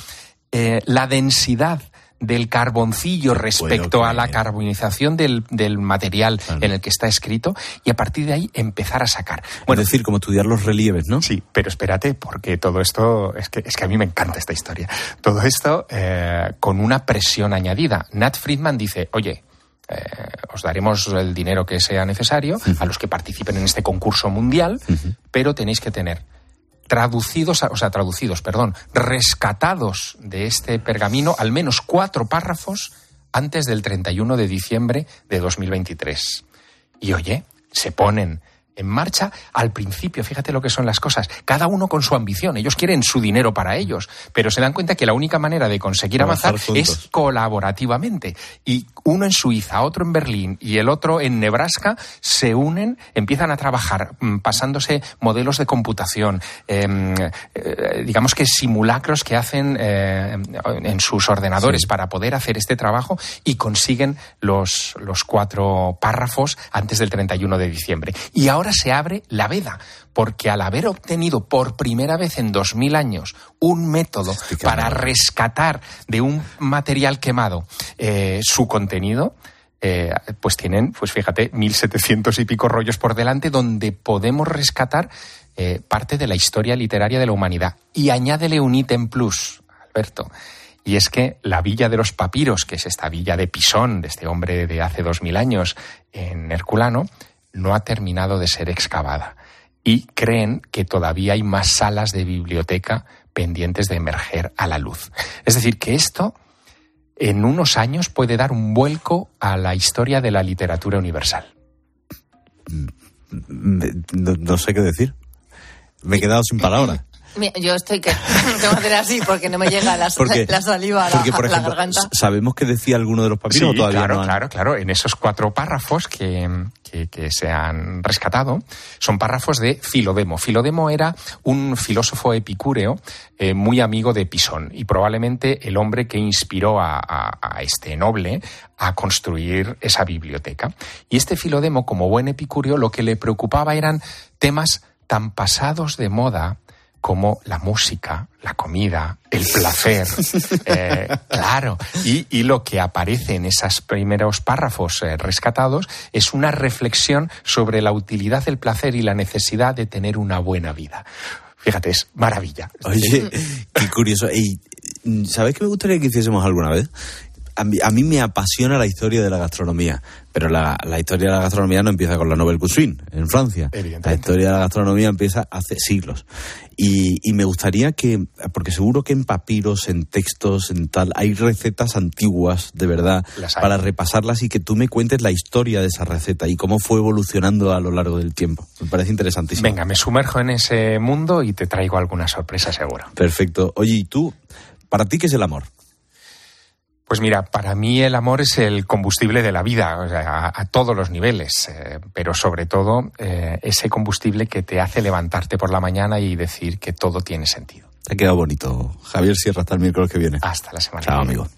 S23: eh, la densidad del carboncillo respecto a la carbonización del, material en el que está escrito y a partir de ahí empezar a sacar.
S21: Bueno, es decir, como estudiar los relieves, ¿no?
S23: Sí, pero espérate, porque todo esto, es que, es que a mí me encanta esta historia. Todo esto eh, con una presión añadida. Nat Friedman dice, oye, eh, os daremos el dinero que sea necesario a los que participen en este concurso mundial, pero tenéis que tener traducidos, o sea, traducidos, perdón, rescatados de este pergamino al menos cuatro párrafos antes del 31 de diciembre de 2023. Y oye, se ponen en marcha al principio. Fíjate lo que son las cosas. Cada uno con su ambición. Ellos quieren su dinero para ellos, pero se dan cuenta que la única manera de conseguir avanzar es colaborativamente. Y uno en Suiza, otro en Berlín y el otro en Nebraska se unen, empiezan a trabajar mm, pasándose modelos de computación, em, eh, digamos que simulacros que hacen eh, en sus ordenadores para poder hacer este trabajo y consiguen los, los cuatro párrafos antes del 31 de diciembre. Y ahora se abre la veda, porque al haber obtenido por primera vez en dos mil años un método para rescatar de un material quemado eh, su contenido, eh, pues tienen, pues fíjate, 1.700 y pico rollos por delante donde podemos rescatar eh, parte de la historia literaria de la humanidad. Y añádele un ítem plus, Alberto. Y es que la villa de los papiros, que es esta villa de Pisón, de este hombre de hace dos mil años en Herculano, no ha terminado de ser excavada y creen que todavía hay más salas de biblioteca pendientes de emerger a la luz. Es decir, que esto en unos años puede dar un vuelco a la historia de la literatura universal.
S21: No, sé qué decir. Me he quedado sin palabras.
S26: Yo estoy que [LAUGHS] tengo que hacer así porque no me llega la, saliva a la, garganta.
S21: ¿Sabemos qué decía alguno de los papiros todavía
S23: claro, claro, claro. En esos cuatro párrafos que, que, se han rescatado son párrafos de Filodemo. Filodemo era un filósofo epicúreo eh, muy amigo de Pisón y probablemente el hombre que inspiró a, a este noble a construir esa biblioteca. Y este Filodemo, como buen epicúreo, lo que le preocupaba eran temas tan pasados de moda como la música, la comida, el placer, [LAUGHS] eh, claro, y, y, lo que aparece en esos primeros párrafos eh, rescatados es una reflexión sobre la utilidad del placer y la necesidad de tener una buena vida. Fíjate, es maravilla.
S21: Oye, qué curioso. Y, ¿Sabes qué me gustaría que hiciésemos alguna vez? A mí, a mí, me apasiona la historia de la gastronomía, pero la, la, historia de la gastronomía no empieza con la Nouvelle Cuisine en Francia. La historia de la gastronomía empieza hace siglos. Y, y, me gustaría que, porque seguro que en papiros, en textos, en tal, hay recetas antiguas, de verdad, para repasarlas y que tú me cuentes la historia de esa receta y cómo fue evolucionando a lo largo del tiempo. Me parece interesantísimo.
S23: Venga, me sumerjo en ese mundo y te traigo alguna sorpresa seguro.
S21: Perfecto. Oye, ¿y tú? ¿Para ti qué es el amor?
S23: Pues mira, para mí el amor es el combustible de la vida, o sea, a, a, todos los niveles, eh, pero sobre todo eh, ese combustible que te hace levantarte por la mañana y decir que todo tiene sentido.
S21: Te ha quedado bonito. Javier Sierra, hasta el miércoles que viene.
S23: Hasta la semana
S21: Chao,
S23: que viene.
S21: amigo.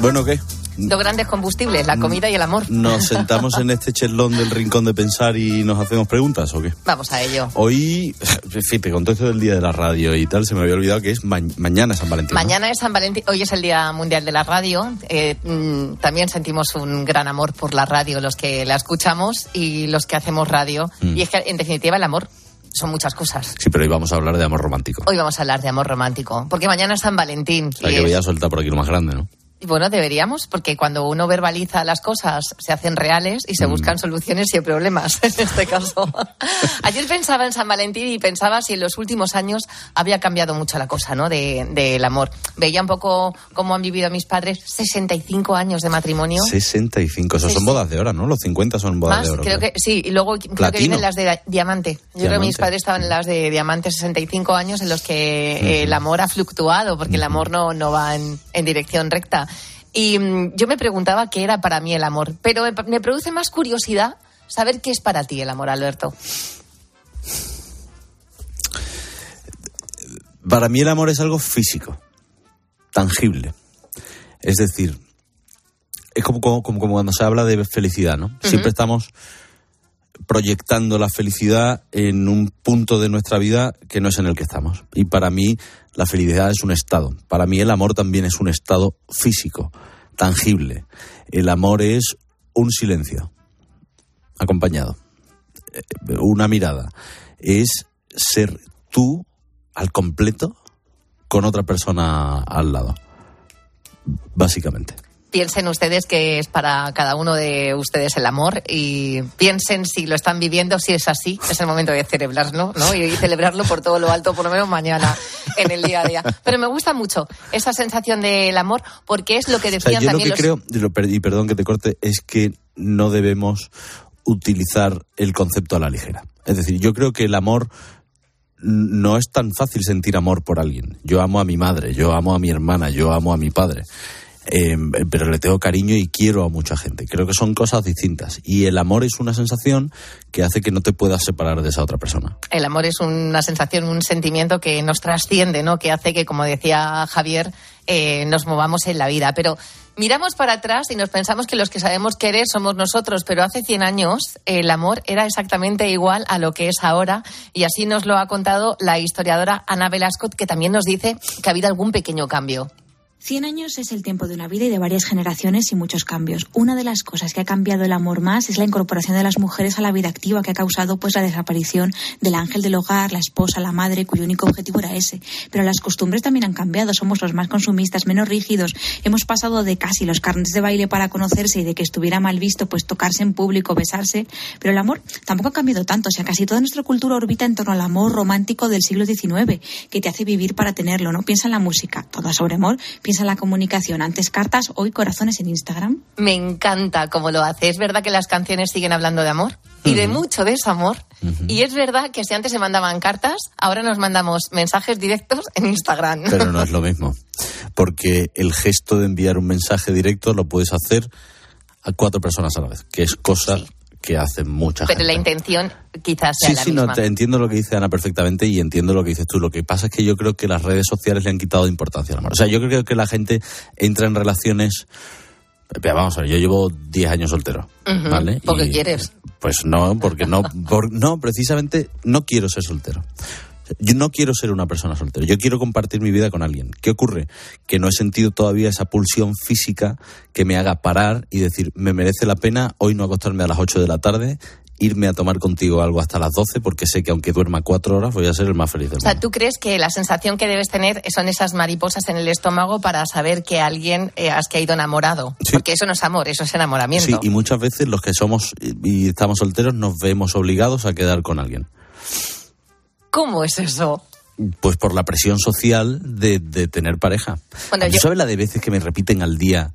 S21: Bueno, ¿qué?
S26: Dos grandes combustibles, la comida y el amor.
S21: ¿Nos [LAUGHS] sentamos en este chelón del rincón de pensar y nos hacemos preguntas o qué?
S26: Vamos a ello.
S21: Hoy, fíjate, con todo esto del día de la radio y tal, se me había olvidado que es ma mañana San Valentín.
S26: Mañana ¿no? es San Valentín, hoy es el Día Mundial de la Radio. Eh, mmm, también sentimos un gran amor por la radio, los que la escuchamos y los que hacemos radio. Mm. Y es que, en definitiva, el amor son muchas cosas.
S21: Sí, pero hoy vamos a hablar de amor romántico.
S26: Hoy vamos a hablar de amor romántico, porque mañana es San Valentín.
S21: Hay que voy a soltar por aquí lo más grande, ¿no?
S26: Bueno, deberíamos, porque cuando uno verbaliza las cosas se hacen reales y se mm. buscan soluciones y problemas, [LAUGHS] en este caso. [LAUGHS] Ayer pensaba en San Valentín y pensaba si en los últimos años había cambiado mucho la cosa, ¿no? Del de, de amor. Veía un poco cómo han vivido mis padres 65 años de matrimonio.
S21: 65, eso son bodas de oro, ¿no? Los 50 son bodas
S26: Más,
S21: de oro.
S26: Creo, creo que sí, y luego creo
S21: Platino.
S26: que vienen las de diamante. Yo
S21: diamante.
S26: creo que mis padres estaban en las de diamante 65 años en los que -huh. el amor ha fluctuado, porque el amor no, no va en, en dirección recta. Y mmm, yo me preguntaba qué era para mí el amor, pero me, me, produce más curiosidad saber qué es para ti el amor, Alberto.
S21: Para mí el amor es algo físico, tangible. Es decir, es como, como, como cuando se habla de felicidad, ¿no? Uh -huh. Siempre estamos proyectando la felicidad en un punto de nuestra vida que no es en el que estamos. Y para mí la felicidad es un estado. Para mí el amor también es un estado físico, tangible. El amor es un silencio acompañado, eh, una mirada. Es ser tú al completo con otra persona al lado, básicamente
S26: piensen ustedes que es para cada uno de ustedes el amor y piensen si lo están viviendo, si es así, es el momento de celebrarlo, ¿no? Y celebrarlo por todo lo alto, por lo menos mañana, en el día a día. Pero me gusta mucho esa sensación del amor porque es lo que decían
S21: o sea, yo
S26: también
S21: lo que
S26: los...
S21: creo, y perdón que te corte, es que no debemos utilizar el concepto a la ligera. Es decir, yo creo que el amor no es tan fácil sentir amor por alguien. Yo amo a mi madre, yo amo a mi hermana, yo amo a mi padre. Eh, pero le tengo cariño y quiero a mucha gente. Creo que son cosas distintas. Y el amor es una sensación que hace que no te puedas separar de esa otra persona.
S26: El amor es una sensación, un sentimiento que nos trasciende, ¿no? Que hace que, como decía Javier, eh, nos movamos en la vida. Pero miramos para atrás y nos pensamos que los que sabemos querer somos nosotros, pero hace 100 años el amor era exactamente igual a lo que es ahora y así nos lo ha contado la historiadora Ana Velasco, que también nos dice que ha habido algún pequeño cambio.
S39: 100 años es el tiempo de una vida y de varias generaciones y muchos cambios. Una de las cosas que ha cambiado el amor más es la incorporación de las mujeres a la vida activa que ha causado pues la desaparición del ángel del hogar, la esposa, la madre, cuyo único objetivo era ese. Pero las costumbres también han cambiado, somos los más consumistas, menos rígidos. Hemos pasado de casi los carnes de baile para conocerse y de que estuviera mal visto pues tocarse en público, besarse, pero el amor tampoco ha cambiado tanto, o sea, casi toda nuestra cultura orbita en torno al amor romántico del siglo XIX, que te hace vivir para tenerlo, ¿no? Piensa en la música, toda sobre amor, piensa en la comunicación. Antes cartas, hoy corazones en Instagram.
S26: Me encanta cómo lo hace. Es verdad que las canciones siguen hablando de amor y de mucho desamor. Uh -huh. Y es verdad que si antes se mandaban cartas, ahora nos mandamos mensajes directos en Instagram.
S21: Pero no es lo [LAUGHS] mismo. Porque el gesto de enviar un mensaje directo lo puedes hacer a cuatro personas a la vez, que es cosa sí que hacen muchas
S26: Pero la intención quizás sea
S21: Sí,
S26: la
S21: sí,
S26: misma.
S21: no, te entiendo lo que dice Ana perfectamente y entiendo lo que dices tú. Lo que pasa es que yo creo que las redes sociales le han quitado importancia al amor. O sea, yo creo que la gente entra en relaciones. Vamos a ver, yo llevo 10 años soltero,
S26: Ujú,
S21: ¿vale?
S26: Porque
S21: Y,
S26: quieres.
S21: Pues no, porque no, por- no, precisamente no quiero ser soltero. Yo no quiero ser una persona soltera, yo quiero compartir mi vida con alguien. ¿Qué ocurre? Que no he sentido todavía esa pulsión física que me haga parar y decir, me merece la pena hoy no acostarme a las 8 de la tarde, irme a tomar contigo algo hasta las 12, porque sé que aunque duerma cuatro horas voy a ser el más feliz del
S26: O sea,
S21: mundo.
S26: ¿tú crees que la sensación que debes tener son esas mariposas en el estómago para saber que alguien eh, has caído enamorado? Porque eso no es amor, eso es enamoramiento.
S21: Sí, y muchas veces los que somos y estamos solteros nos vemos obligados a quedar con alguien.
S26: ¿Cómo es eso?
S21: Pues por la presión social de, de tener pareja.
S26: Bueno,
S21: ¿Tú
S26: yo-
S21: sabes la de veces que me repiten al día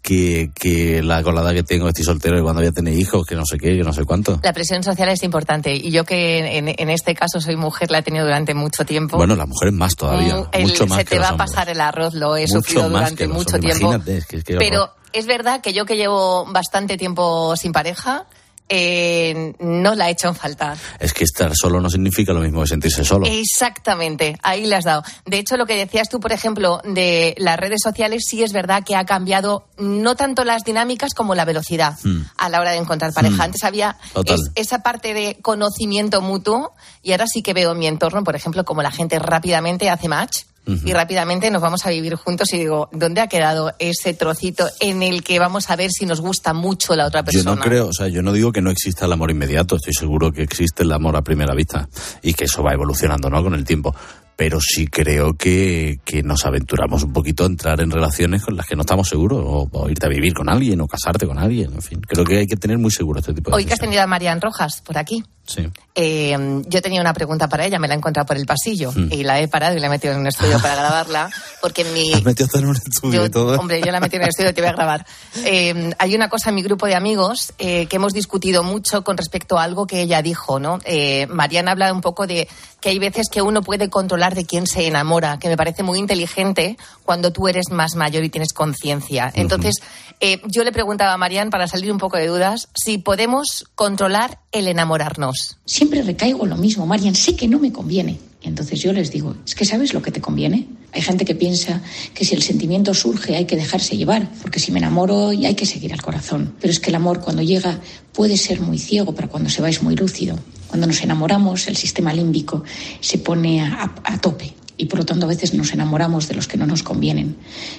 S21: que, que la colada que tengo estoy soltero y cuando voy a tener hijos, que no sé qué, que no sé cuánto?
S26: La presión social es importante y yo que en, en este caso soy mujer, la he tenido durante mucho tiempo.
S21: Bueno, las mujeres más todavía,
S26: Mm, el-
S21: mucho más
S26: se te va a pasar el arroz, lo he
S21: Mucho
S26: sufrido durante mucho tiempo.
S21: Es que- es que
S26: Pero es verdad que yo que llevo bastante tiempo sin pareja, eh, no la he hecho en falta.
S21: Es que estar solo no significa lo mismo que sentirse solo.
S26: Exactamente, ahí le has dado. De hecho, lo que decías tú, por ejemplo, de las redes sociales, sí es verdad que ha cambiado no tanto las dinámicas como la velocidad
S21: Hmm.
S26: a la hora de encontrar pareja.
S21: Mm.
S26: Antes había es- esa parte de conocimiento mutuo y ahora sí que veo en mi entorno, por ejemplo, como la gente rápidamente hace match. Y rápidamente nos vamos a vivir juntos y digo, ¿dónde ha quedado ese trocito en el que vamos a ver si nos gusta mucho la otra
S21: Yo
S26: persona?
S21: no creo, o sea, yo no digo que no exista el amor inmediato, estoy seguro que existe el amor a primera vista y que eso va evolucionando, ¿no? Con el tiempo. Pero sí creo que, que nos aventuramos un poquito a entrar en relaciones con las que no estamos seguros, o, o irte a vivir con alguien, o casarte con alguien, en fin. Creo que hay que tener muy seguro este tipo de
S26: Hoy que has tenido a Marian Rojas por aquí,
S21: Sí.
S26: Eh, yo tenía una pregunta para ella, me la he encontrado por el pasillo
S21: Hmm.
S26: y la he parado y la he metido en un estudio para [LAUGHS] grabarla, porque mi...
S21: Has metido en un estudio
S26: Yo-
S21: y todo.
S26: Hombre, yo la metí en el estudio y te voy a grabar. Eh, hay una cosa en mi grupo de amigos eh, que hemos discutido mucho con respecto a algo que ella dijo, ¿no? Eh, Mariana habla un poco de que hay veces que uno puede controlar de quién se enamora, que me parece muy inteligente cuando tú eres más mayor y tienes conciencia. Entonces, eh, yo le preguntaba a Marian, para salir un poco de dudas, si podemos controlar el enamorarnos.
S40: Siempre recaigo en lo mismo, Marian, sé que no me conviene. Y entonces yo les digo, es que sabes lo que te conviene. Hay gente que piensa que si el sentimiento surge hay que dejarse llevar, porque si me enamoro y hay que seguir al corazón. Pero es que el amor cuando llega puede ser muy ciego, pero cuando se va es muy lúcido. Cuando nos enamoramos el sistema límbico se pone a, a- a tope y por lo tanto a veces nos enamoramos de los que no nos convienen.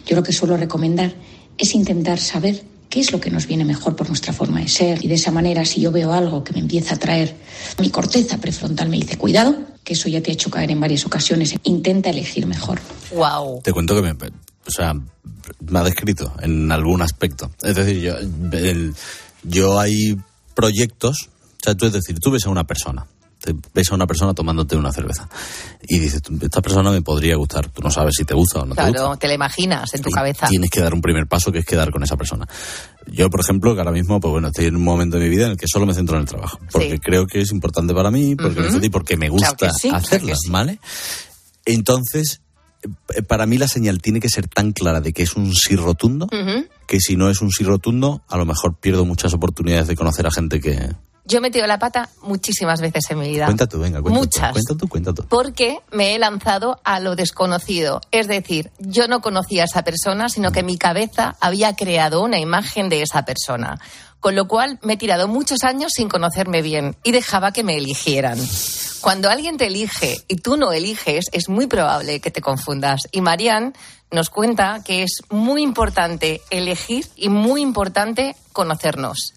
S40: Yo lo que suelo recomendar es intentar saber qué es lo que nos viene mejor por nuestra forma de ser. Y de esa manera, si yo veo algo que me empieza a traer, mi corteza prefrontal me dice, cuidado, que eso ya te ha hecho caer en varias ocasiones, intenta elegir mejor.
S26: Wow.
S21: Te cuento que me, o sea, me ha descrito en algún aspecto. Es decir, yo, el- yo hay proyectos, sea, tú es decir, tú ves a una persona, te ves a una persona tomándote una cerveza y dices, esta persona me podría gustar, tú no sabes si te gusta o no te gusta.
S26: Claro, te la imaginas en tu cabeza.
S21: Tienes que dar un primer paso que es quedar con esa persona. Yo, por ejemplo, que ahora mismo, pues bueno, estoy en un momento de mi vida en el que solo me centro en el trabajo. Porque
S26: Sí.
S21: creo que es importante para mí, porque,
S26: Ujú.
S21: necesito y porque me gusta
S26: Claro sí, claro
S21: hacerlas,
S26: sí.
S21: ¿vale? Entonces, eh, para mí la señal tiene que ser tan clara de que es un sí rotundo, que si no es un sí rotundo, a lo mejor pierdo muchas oportunidades de conocer a gente que...
S26: Yo he metido la pata muchísimas veces en mi vida.
S21: Cuenta tú, venga, cuenta
S26: Muchas.
S21: tú, cuenta tú, cuenta tú.
S26: Porque me he lanzado a lo desconocido. Es decir, yo no conocía a esa persona, sino que mi cabeza había creado una imagen de esa persona. Con lo cual me he tirado muchos años sin conocerme bien y dejaba que me eligieran. Cuando alguien te elige y tú no eliges, es muy probable que te confundas. Y Marianne nos cuenta que es muy importante elegir y muy importante conocernos.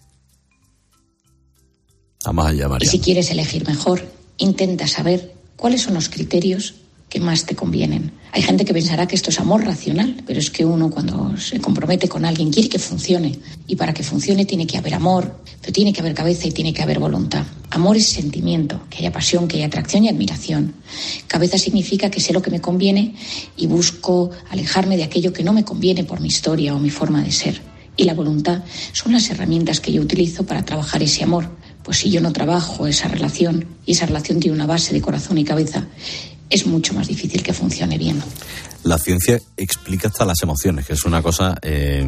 S21: Allá,
S40: Y si quieres elegir mejor, intenta saber cuáles son los criterios que más te convienen. Hay gente que pensará que esto es amor racional, pero es que uno cuando se compromete con alguien quiere que funcione. Y para que funcione tiene que haber amor, pero tiene que haber cabeza y tiene que haber voluntad. Amor es sentimiento, que haya pasión, que haya atracción y admiración. Cabeza significa que sé lo que me conviene y busco alejarme de aquello que no me conviene por mi historia o mi forma de ser. Y la voluntad son las herramientas que yo utilizo para trabajar ese amor. Pues si yo no trabajo esa relación y esa relación tiene una base de corazón y cabeza, es mucho más difícil que funcione bien.
S21: La ciencia explica hasta las emociones, que es una cosa eh,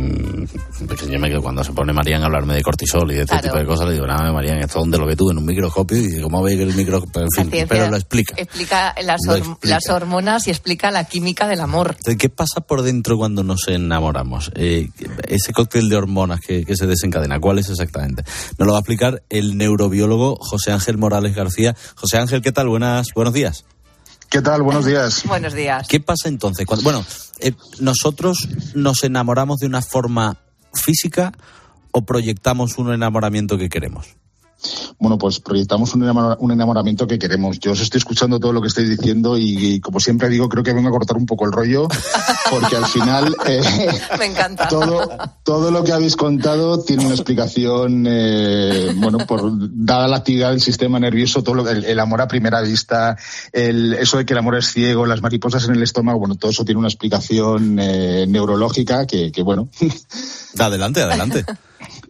S21: que yo me quedo cuando se pone Marían a hablarme de cortisol y de este
S26: Claro.
S21: tipo de cosas, le digo, nada, Marían, esto donde lo ve tú en un microscopio y cómo ve que el microscopio, en fin, pero lo explica.
S26: Explica las,
S21: Lo
S26: hor-
S21: explica.
S26: las hormonas y explica la química del amor.
S21: ¿Qué pasa por dentro cuando nos enamoramos? Eh, ese cóctel de hormonas que, que se desencadena, ¿cuál es exactamente? Nos lo va a explicar el neurobiólogo José Ángel Morales García. José Ángel, ¿qué tal? Buenas, buenos días.
S41: ¿Qué tal? Buenos días. [LAUGHS]
S26: Buenos días.
S21: ¿Qué pasa entonces? Cuando, bueno, eh, ¿nosotros nos enamoramos de una forma física o proyectamos un enamoramiento que queremos?
S41: Bueno, pues proyectamos un, enamora- un enamoramiento que queremos. Yo os estoy escuchando todo lo que estáis diciendo y, y como siempre digo, creo que vengo a cortar un poco el rollo porque al final [LAUGHS] eh,
S26: Me encanta.
S41: todo, todo lo que habéis contado tiene una explicación, eh, bueno, por dada la actividad del sistema nervioso, todo lo, el, el amor a primera vista, el, eso de que el amor es ciego, las mariposas en el estómago, bueno, todo eso tiene una explicación eh, neurológica que, que, bueno, [LAUGHS]
S21: Adelante, adelante.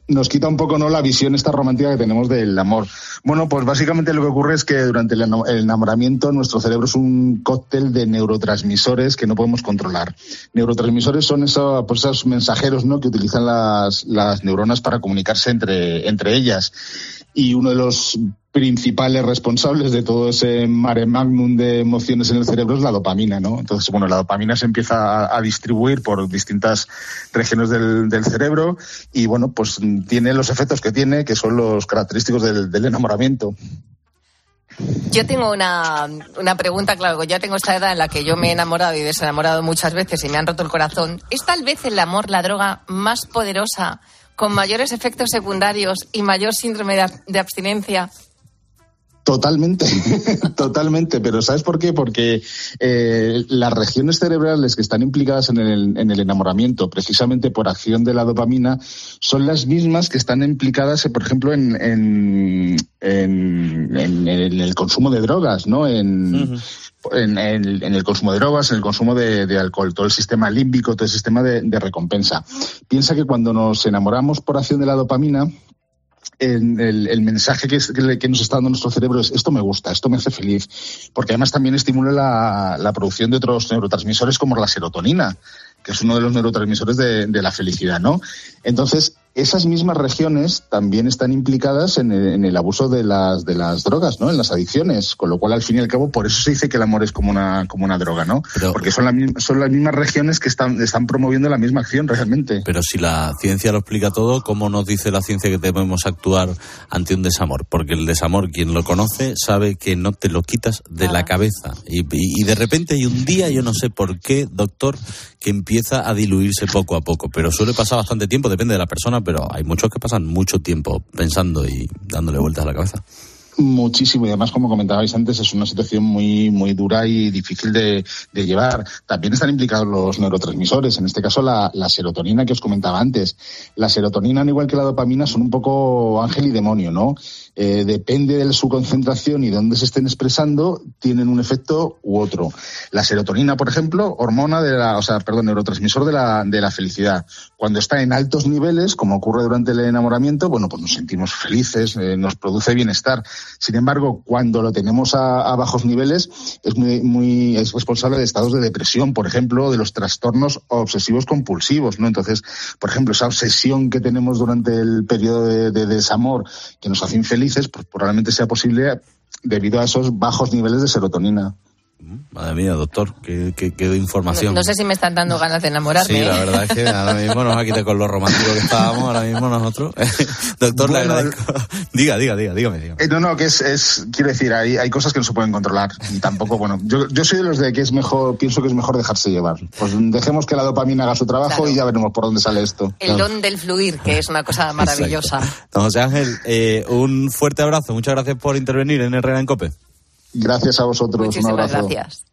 S41: Nos quita un poco no la visión esta romántica que tenemos del amor. Bueno, pues básicamente lo que ocurre es que durante el enamoramiento nuestro cerebro es un cóctel de neurotransmisores que no podemos controlar. Neurotransmisores son pues esos mensajeros ¿no? que utilizan las, las neuronas para comunicarse entre, entre ellas. Y uno de los principales responsables de todo ese mare magnum de emociones en el cerebro es la dopamina, ¿no? Entonces, bueno, la dopamina se empieza a, distribuir por distintas regiones del, cerebro y, bueno, pues tiene los efectos que tiene, que son los característicos del, del enamoramiento.
S26: Yo tengo una, una pregunta, claro, ya tengo esta edad en la que yo me he enamorado y desenamorado muchas veces y me han roto el corazón. ¿Es tal vez el amor la droga más poderosa, con mayores efectos secundarios y mayor síndrome de, ab- de abstinencia?
S41: Totalmente, [LAUGHS] totalmente. Pero ¿sabes por qué? Porque eh, las regiones cerebrales que están implicadas en el, en el enamoramiento, precisamente por acción de la dopamina, son las mismas que están implicadas, eh, por ejemplo, en, en, en- en el, en el consumo de drogas, ¿no? En, en, el, consumo de drogas, en el consumo de, alcohol, todo el sistema límbico, todo el sistema de, recompensa. Piensa que cuando nos enamoramos por acción de la dopamina, el, mensaje que, nos está dando nuestro cerebro es esto me gusta, esto me hace feliz, porque además también estimula la, producción de otros neurotransmisores como la serotonina, que es uno de los neurotransmisores de la felicidad, ¿no? Entonces, esas mismas regiones también están implicadas en el, en el abuso de las, de las drogas, ¿no? En las adicciones, con lo cual, al fin y al cabo, por eso se dice que el amor es como una, como una droga, ¿no? Porque son, la son las mismas regiones que están, están promoviendo la misma acción realmente.
S21: Pero si la ciencia lo explica todo, ¿cómo nos dice la ciencia que debemos actuar ante un desamor? Porque el desamor, quien lo conoce, sabe que no te lo quitas de la cabeza. Y, y- y de repente hay un día, yo no sé por qué, doctor, que empieza a diluirse poco a poco. Pero suele pasar bastante tiempo, depende de la persona, pero hay muchos que pasan mucho tiempo pensando y dándole vueltas a la cabeza.
S41: Muchísimo y además, como comentabais antes, es una situación muy, muy dura y difícil de, llevar. También están implicados los neurotransmisores, en este caso la, la serotonina que os comentaba antes. La serotonina, al igual que la dopamina, son un poco ángel y demonio, ¿no? Eh, depende de su concentración y de dónde se estén expresando, tienen un efecto u otro. La serotonina, por ejemplo, hormona de la, o sea, perdón, neurotransmisor de la, de la felicidad. Cuando está en altos niveles, como ocurre durante el enamoramiento, bueno, pues nos sentimos felices, eh, nos produce bienestar. Sin embargo, cuando lo tenemos a, a bajos niveles, es muy, muy, es responsable de estados de depresión, por ejemplo, de los trastornos obsesivos compulsivos, ¿no? Entonces, por ejemplo, esa obsesión que tenemos durante el periodo de, de desamor que nos hace infelices, pues probablemente sea posible debido a esos bajos niveles de serotonina.
S21: Madre mía, doctor, qué, qué, qué de
S26: No,
S21: información.
S26: no sé si me están dando ganas de enamorarme.
S21: Sí, la
S26: ¿eh?
S21: verdad es que ahora mismo nos ha quitado con lo romántico que estábamos, ahora mismo nosotros. [LAUGHS] Doctor, le
S41: Bueno,
S21: agradezco. [LAUGHS] Diga, diga, diga, dígame, dígame.
S41: Eh, no, no, que es, es, quiero decir, hay, hay cosas que no se pueden controlar y tampoco, bueno, yo, yo soy de los de que es mejor, pienso que es mejor dejarse llevar. Pues dejemos que la dopamina haga su trabajo y ya veremos por dónde sale esto.
S26: El don del fluir, que es una cosa maravillosa.
S21: Don José Ángel, eh, un fuerte abrazo. Muchas gracias por intervenir en Herrera en Cope.
S41: Gracias a vosotros,
S26: Muchísimas
S41: un abrazo.
S26: gracias.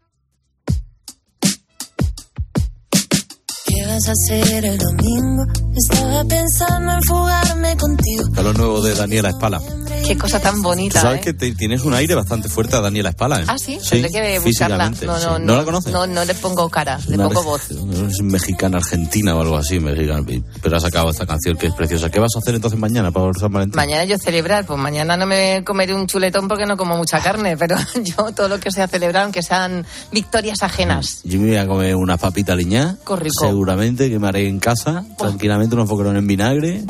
S42: ¿Qué vas a hacer el domingo? Estaba pensando en fugarme contigo.
S21: Lo nuevo de Daniela Espala.
S26: Qué cosa tan bonita.
S21: Sabes
S26: ¿eh?
S21: que te- tienes un aire bastante fuerte a Daniela Espala, ¿eh?
S26: Ah, sí, tendré que buscarla.
S21: físicamente,
S26: No,
S21: sí.
S26: no,
S21: ¿No
S26: no,
S21: la conoces?
S26: No, no le pongo cara, le
S21: Una
S26: pongo voz.
S21: Es mexicana, argentina o algo así, mexicana. Pero ha sacado esta canción que es preciosa. ¿Qué vas a hacer entonces mañana para San Valentín?
S26: Mañana yo celebrar, pues mañana no me comeré un chuletón porque no como mucha carne, pero [LAUGHS] yo todo lo que sea celebrar, aunque sean victorias ajenas.
S21: Yo me voy a comer unas papitas liñadas.
S26: Qué rico.
S21: Seguramente que me haré en casa, tranquilamente, unos boquerones en vinagre.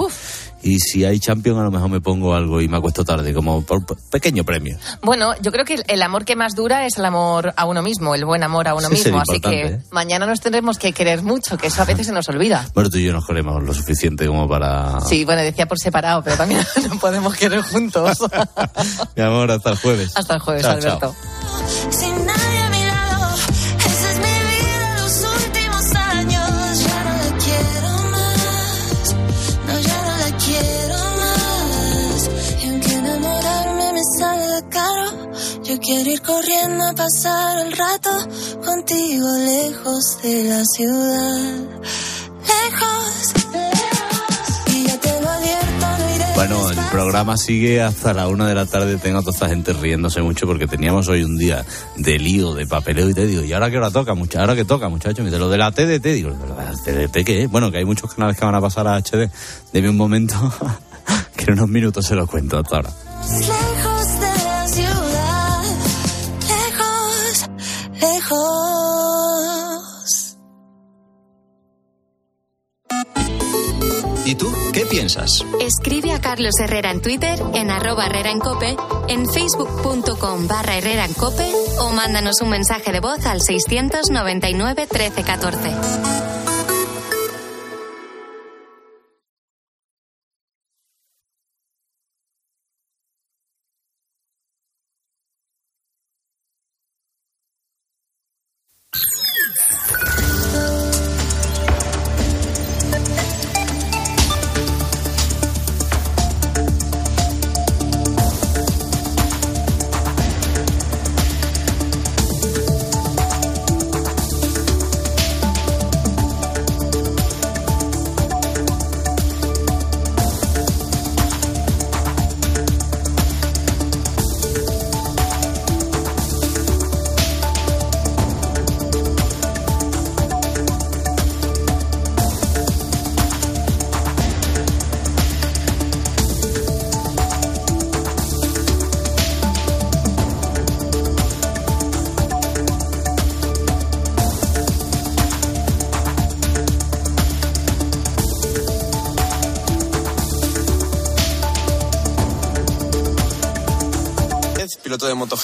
S21: Y si hay champion, a lo mejor me pongo algo y me acuesto tarde, como por pequeño premio.
S26: Bueno, yo creo que el- amor que más dura es el amor a uno mismo, el buen amor a uno
S21: Sí,
S26: mismo. Así que
S21: ¿eh?
S26: mañana nos tendremos que querer mucho, que eso a veces se nos olvida.
S21: Bueno, tú y yo nos queremos lo suficiente como para...
S26: Sí, bueno, decía por separado, pero también [LAUGHS] no podemos querer juntos. [LAUGHS]
S21: Mi amor, hasta el jueves.
S26: Hasta el jueves,
S21: Chao, chao.
S26: Alberto.
S42: Sin quiero ir corriendo a pasar el rato contigo lejos de la ciudad. Lejos, y ya te lo advierto, no iré.
S21: Bueno, el programa sigue hasta la una de la tarde. Tengo a toda esta gente riéndose mucho porque teníamos hoy un día de lío, de papeleo y te digo, ¿y ahora qué hora toca, muchacho? ¿Ahora qué toca, muchacho? Me dice, lo de la TDT. Digo, ¿lo de la TDT qué es? Bueno, que hay muchos canales que van a pasar a HD. Deme un momento, [LAUGHS] que en unos minutos se lo cuento hasta ahora.
S2: ¿Y tú qué piensas?
S3: Escribe a Carlos Herrera en Twitter, en arroba Herrera en Cope, en facebook.com barra Herrera en Cope o mándanos un mensaje de voz al 699 1314.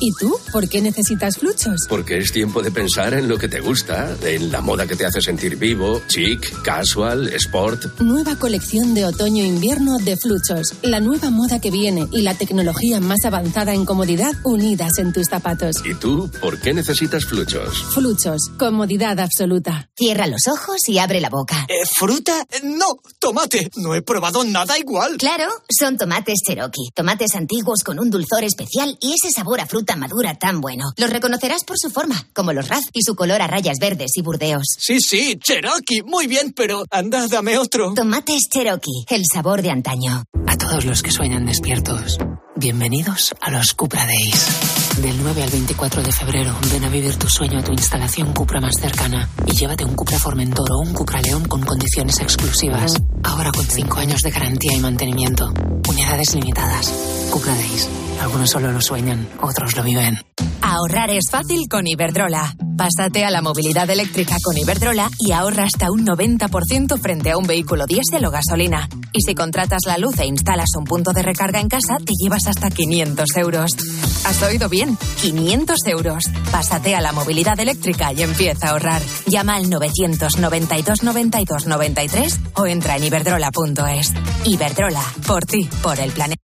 S43: ¿Y tú? ¿Por qué necesitas fluchos?
S44: Porque es tiempo de pensar en lo que te gusta, en la moda que te hace sentir vivo, chic, casual, sport.
S43: Nueva colección de otoño-invierno de Fluchos. La nueva moda que viene y la tecnología más avanzada en comodidad unidas en tus zapatos.
S44: ¿Y tú por qué necesitas fluchos?
S43: Fluchos. Comodidad absoluta.
S45: Cierra los ojos y abre la boca.
S46: ¿Fruta? No, tomate. No he probado nada igual.
S45: Claro, son tomates Cherokee. Tomates antiguos con un dulzor especial y ese sabor a fruta madura tan bueno. Los reconocerás por su forma, como los Raz y su color a rayas verdes y burdeos.
S46: Sí, sí, Cherokee. Muy bien, pero anda, dame otro.
S45: Tomates Cherokee, el sabor de antaño.
S47: A todos los que sueñan despiertos, bienvenidos a los Cupra Days. Del 9 al 24 de febrero, ven a vivir tu sueño a tu instalación Cupra más cercana y llévate un Cupra Formentor o un Cupra León con condiciones exclusivas. Ahora con 5 años de garantía y mantenimiento. Unidades limitadas. Cupra Days. Algunos solo lo sueñan, otros lo viven.
S18: Ahorrar es fácil con Iberdrola. Pásate a la movilidad eléctrica con Iberdrola y ahorra hasta un 90% frente a un vehículo diésel o gasolina. Y si contratas la luz e instalas un punto de recarga en casa, te llevas hasta 500 euros. ¿Has oído bien? 500 euros. Pásate a la movilidad eléctrica y empieza a ahorrar. Llama al 992 92 93 o entra en iberdrola.es. Iberdrola, por ti, por el planeta.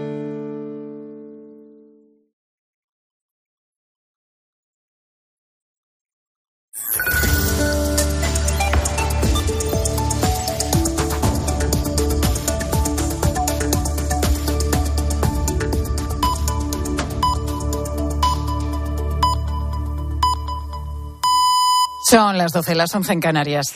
S1: Son las 12, las 11 en Canarias.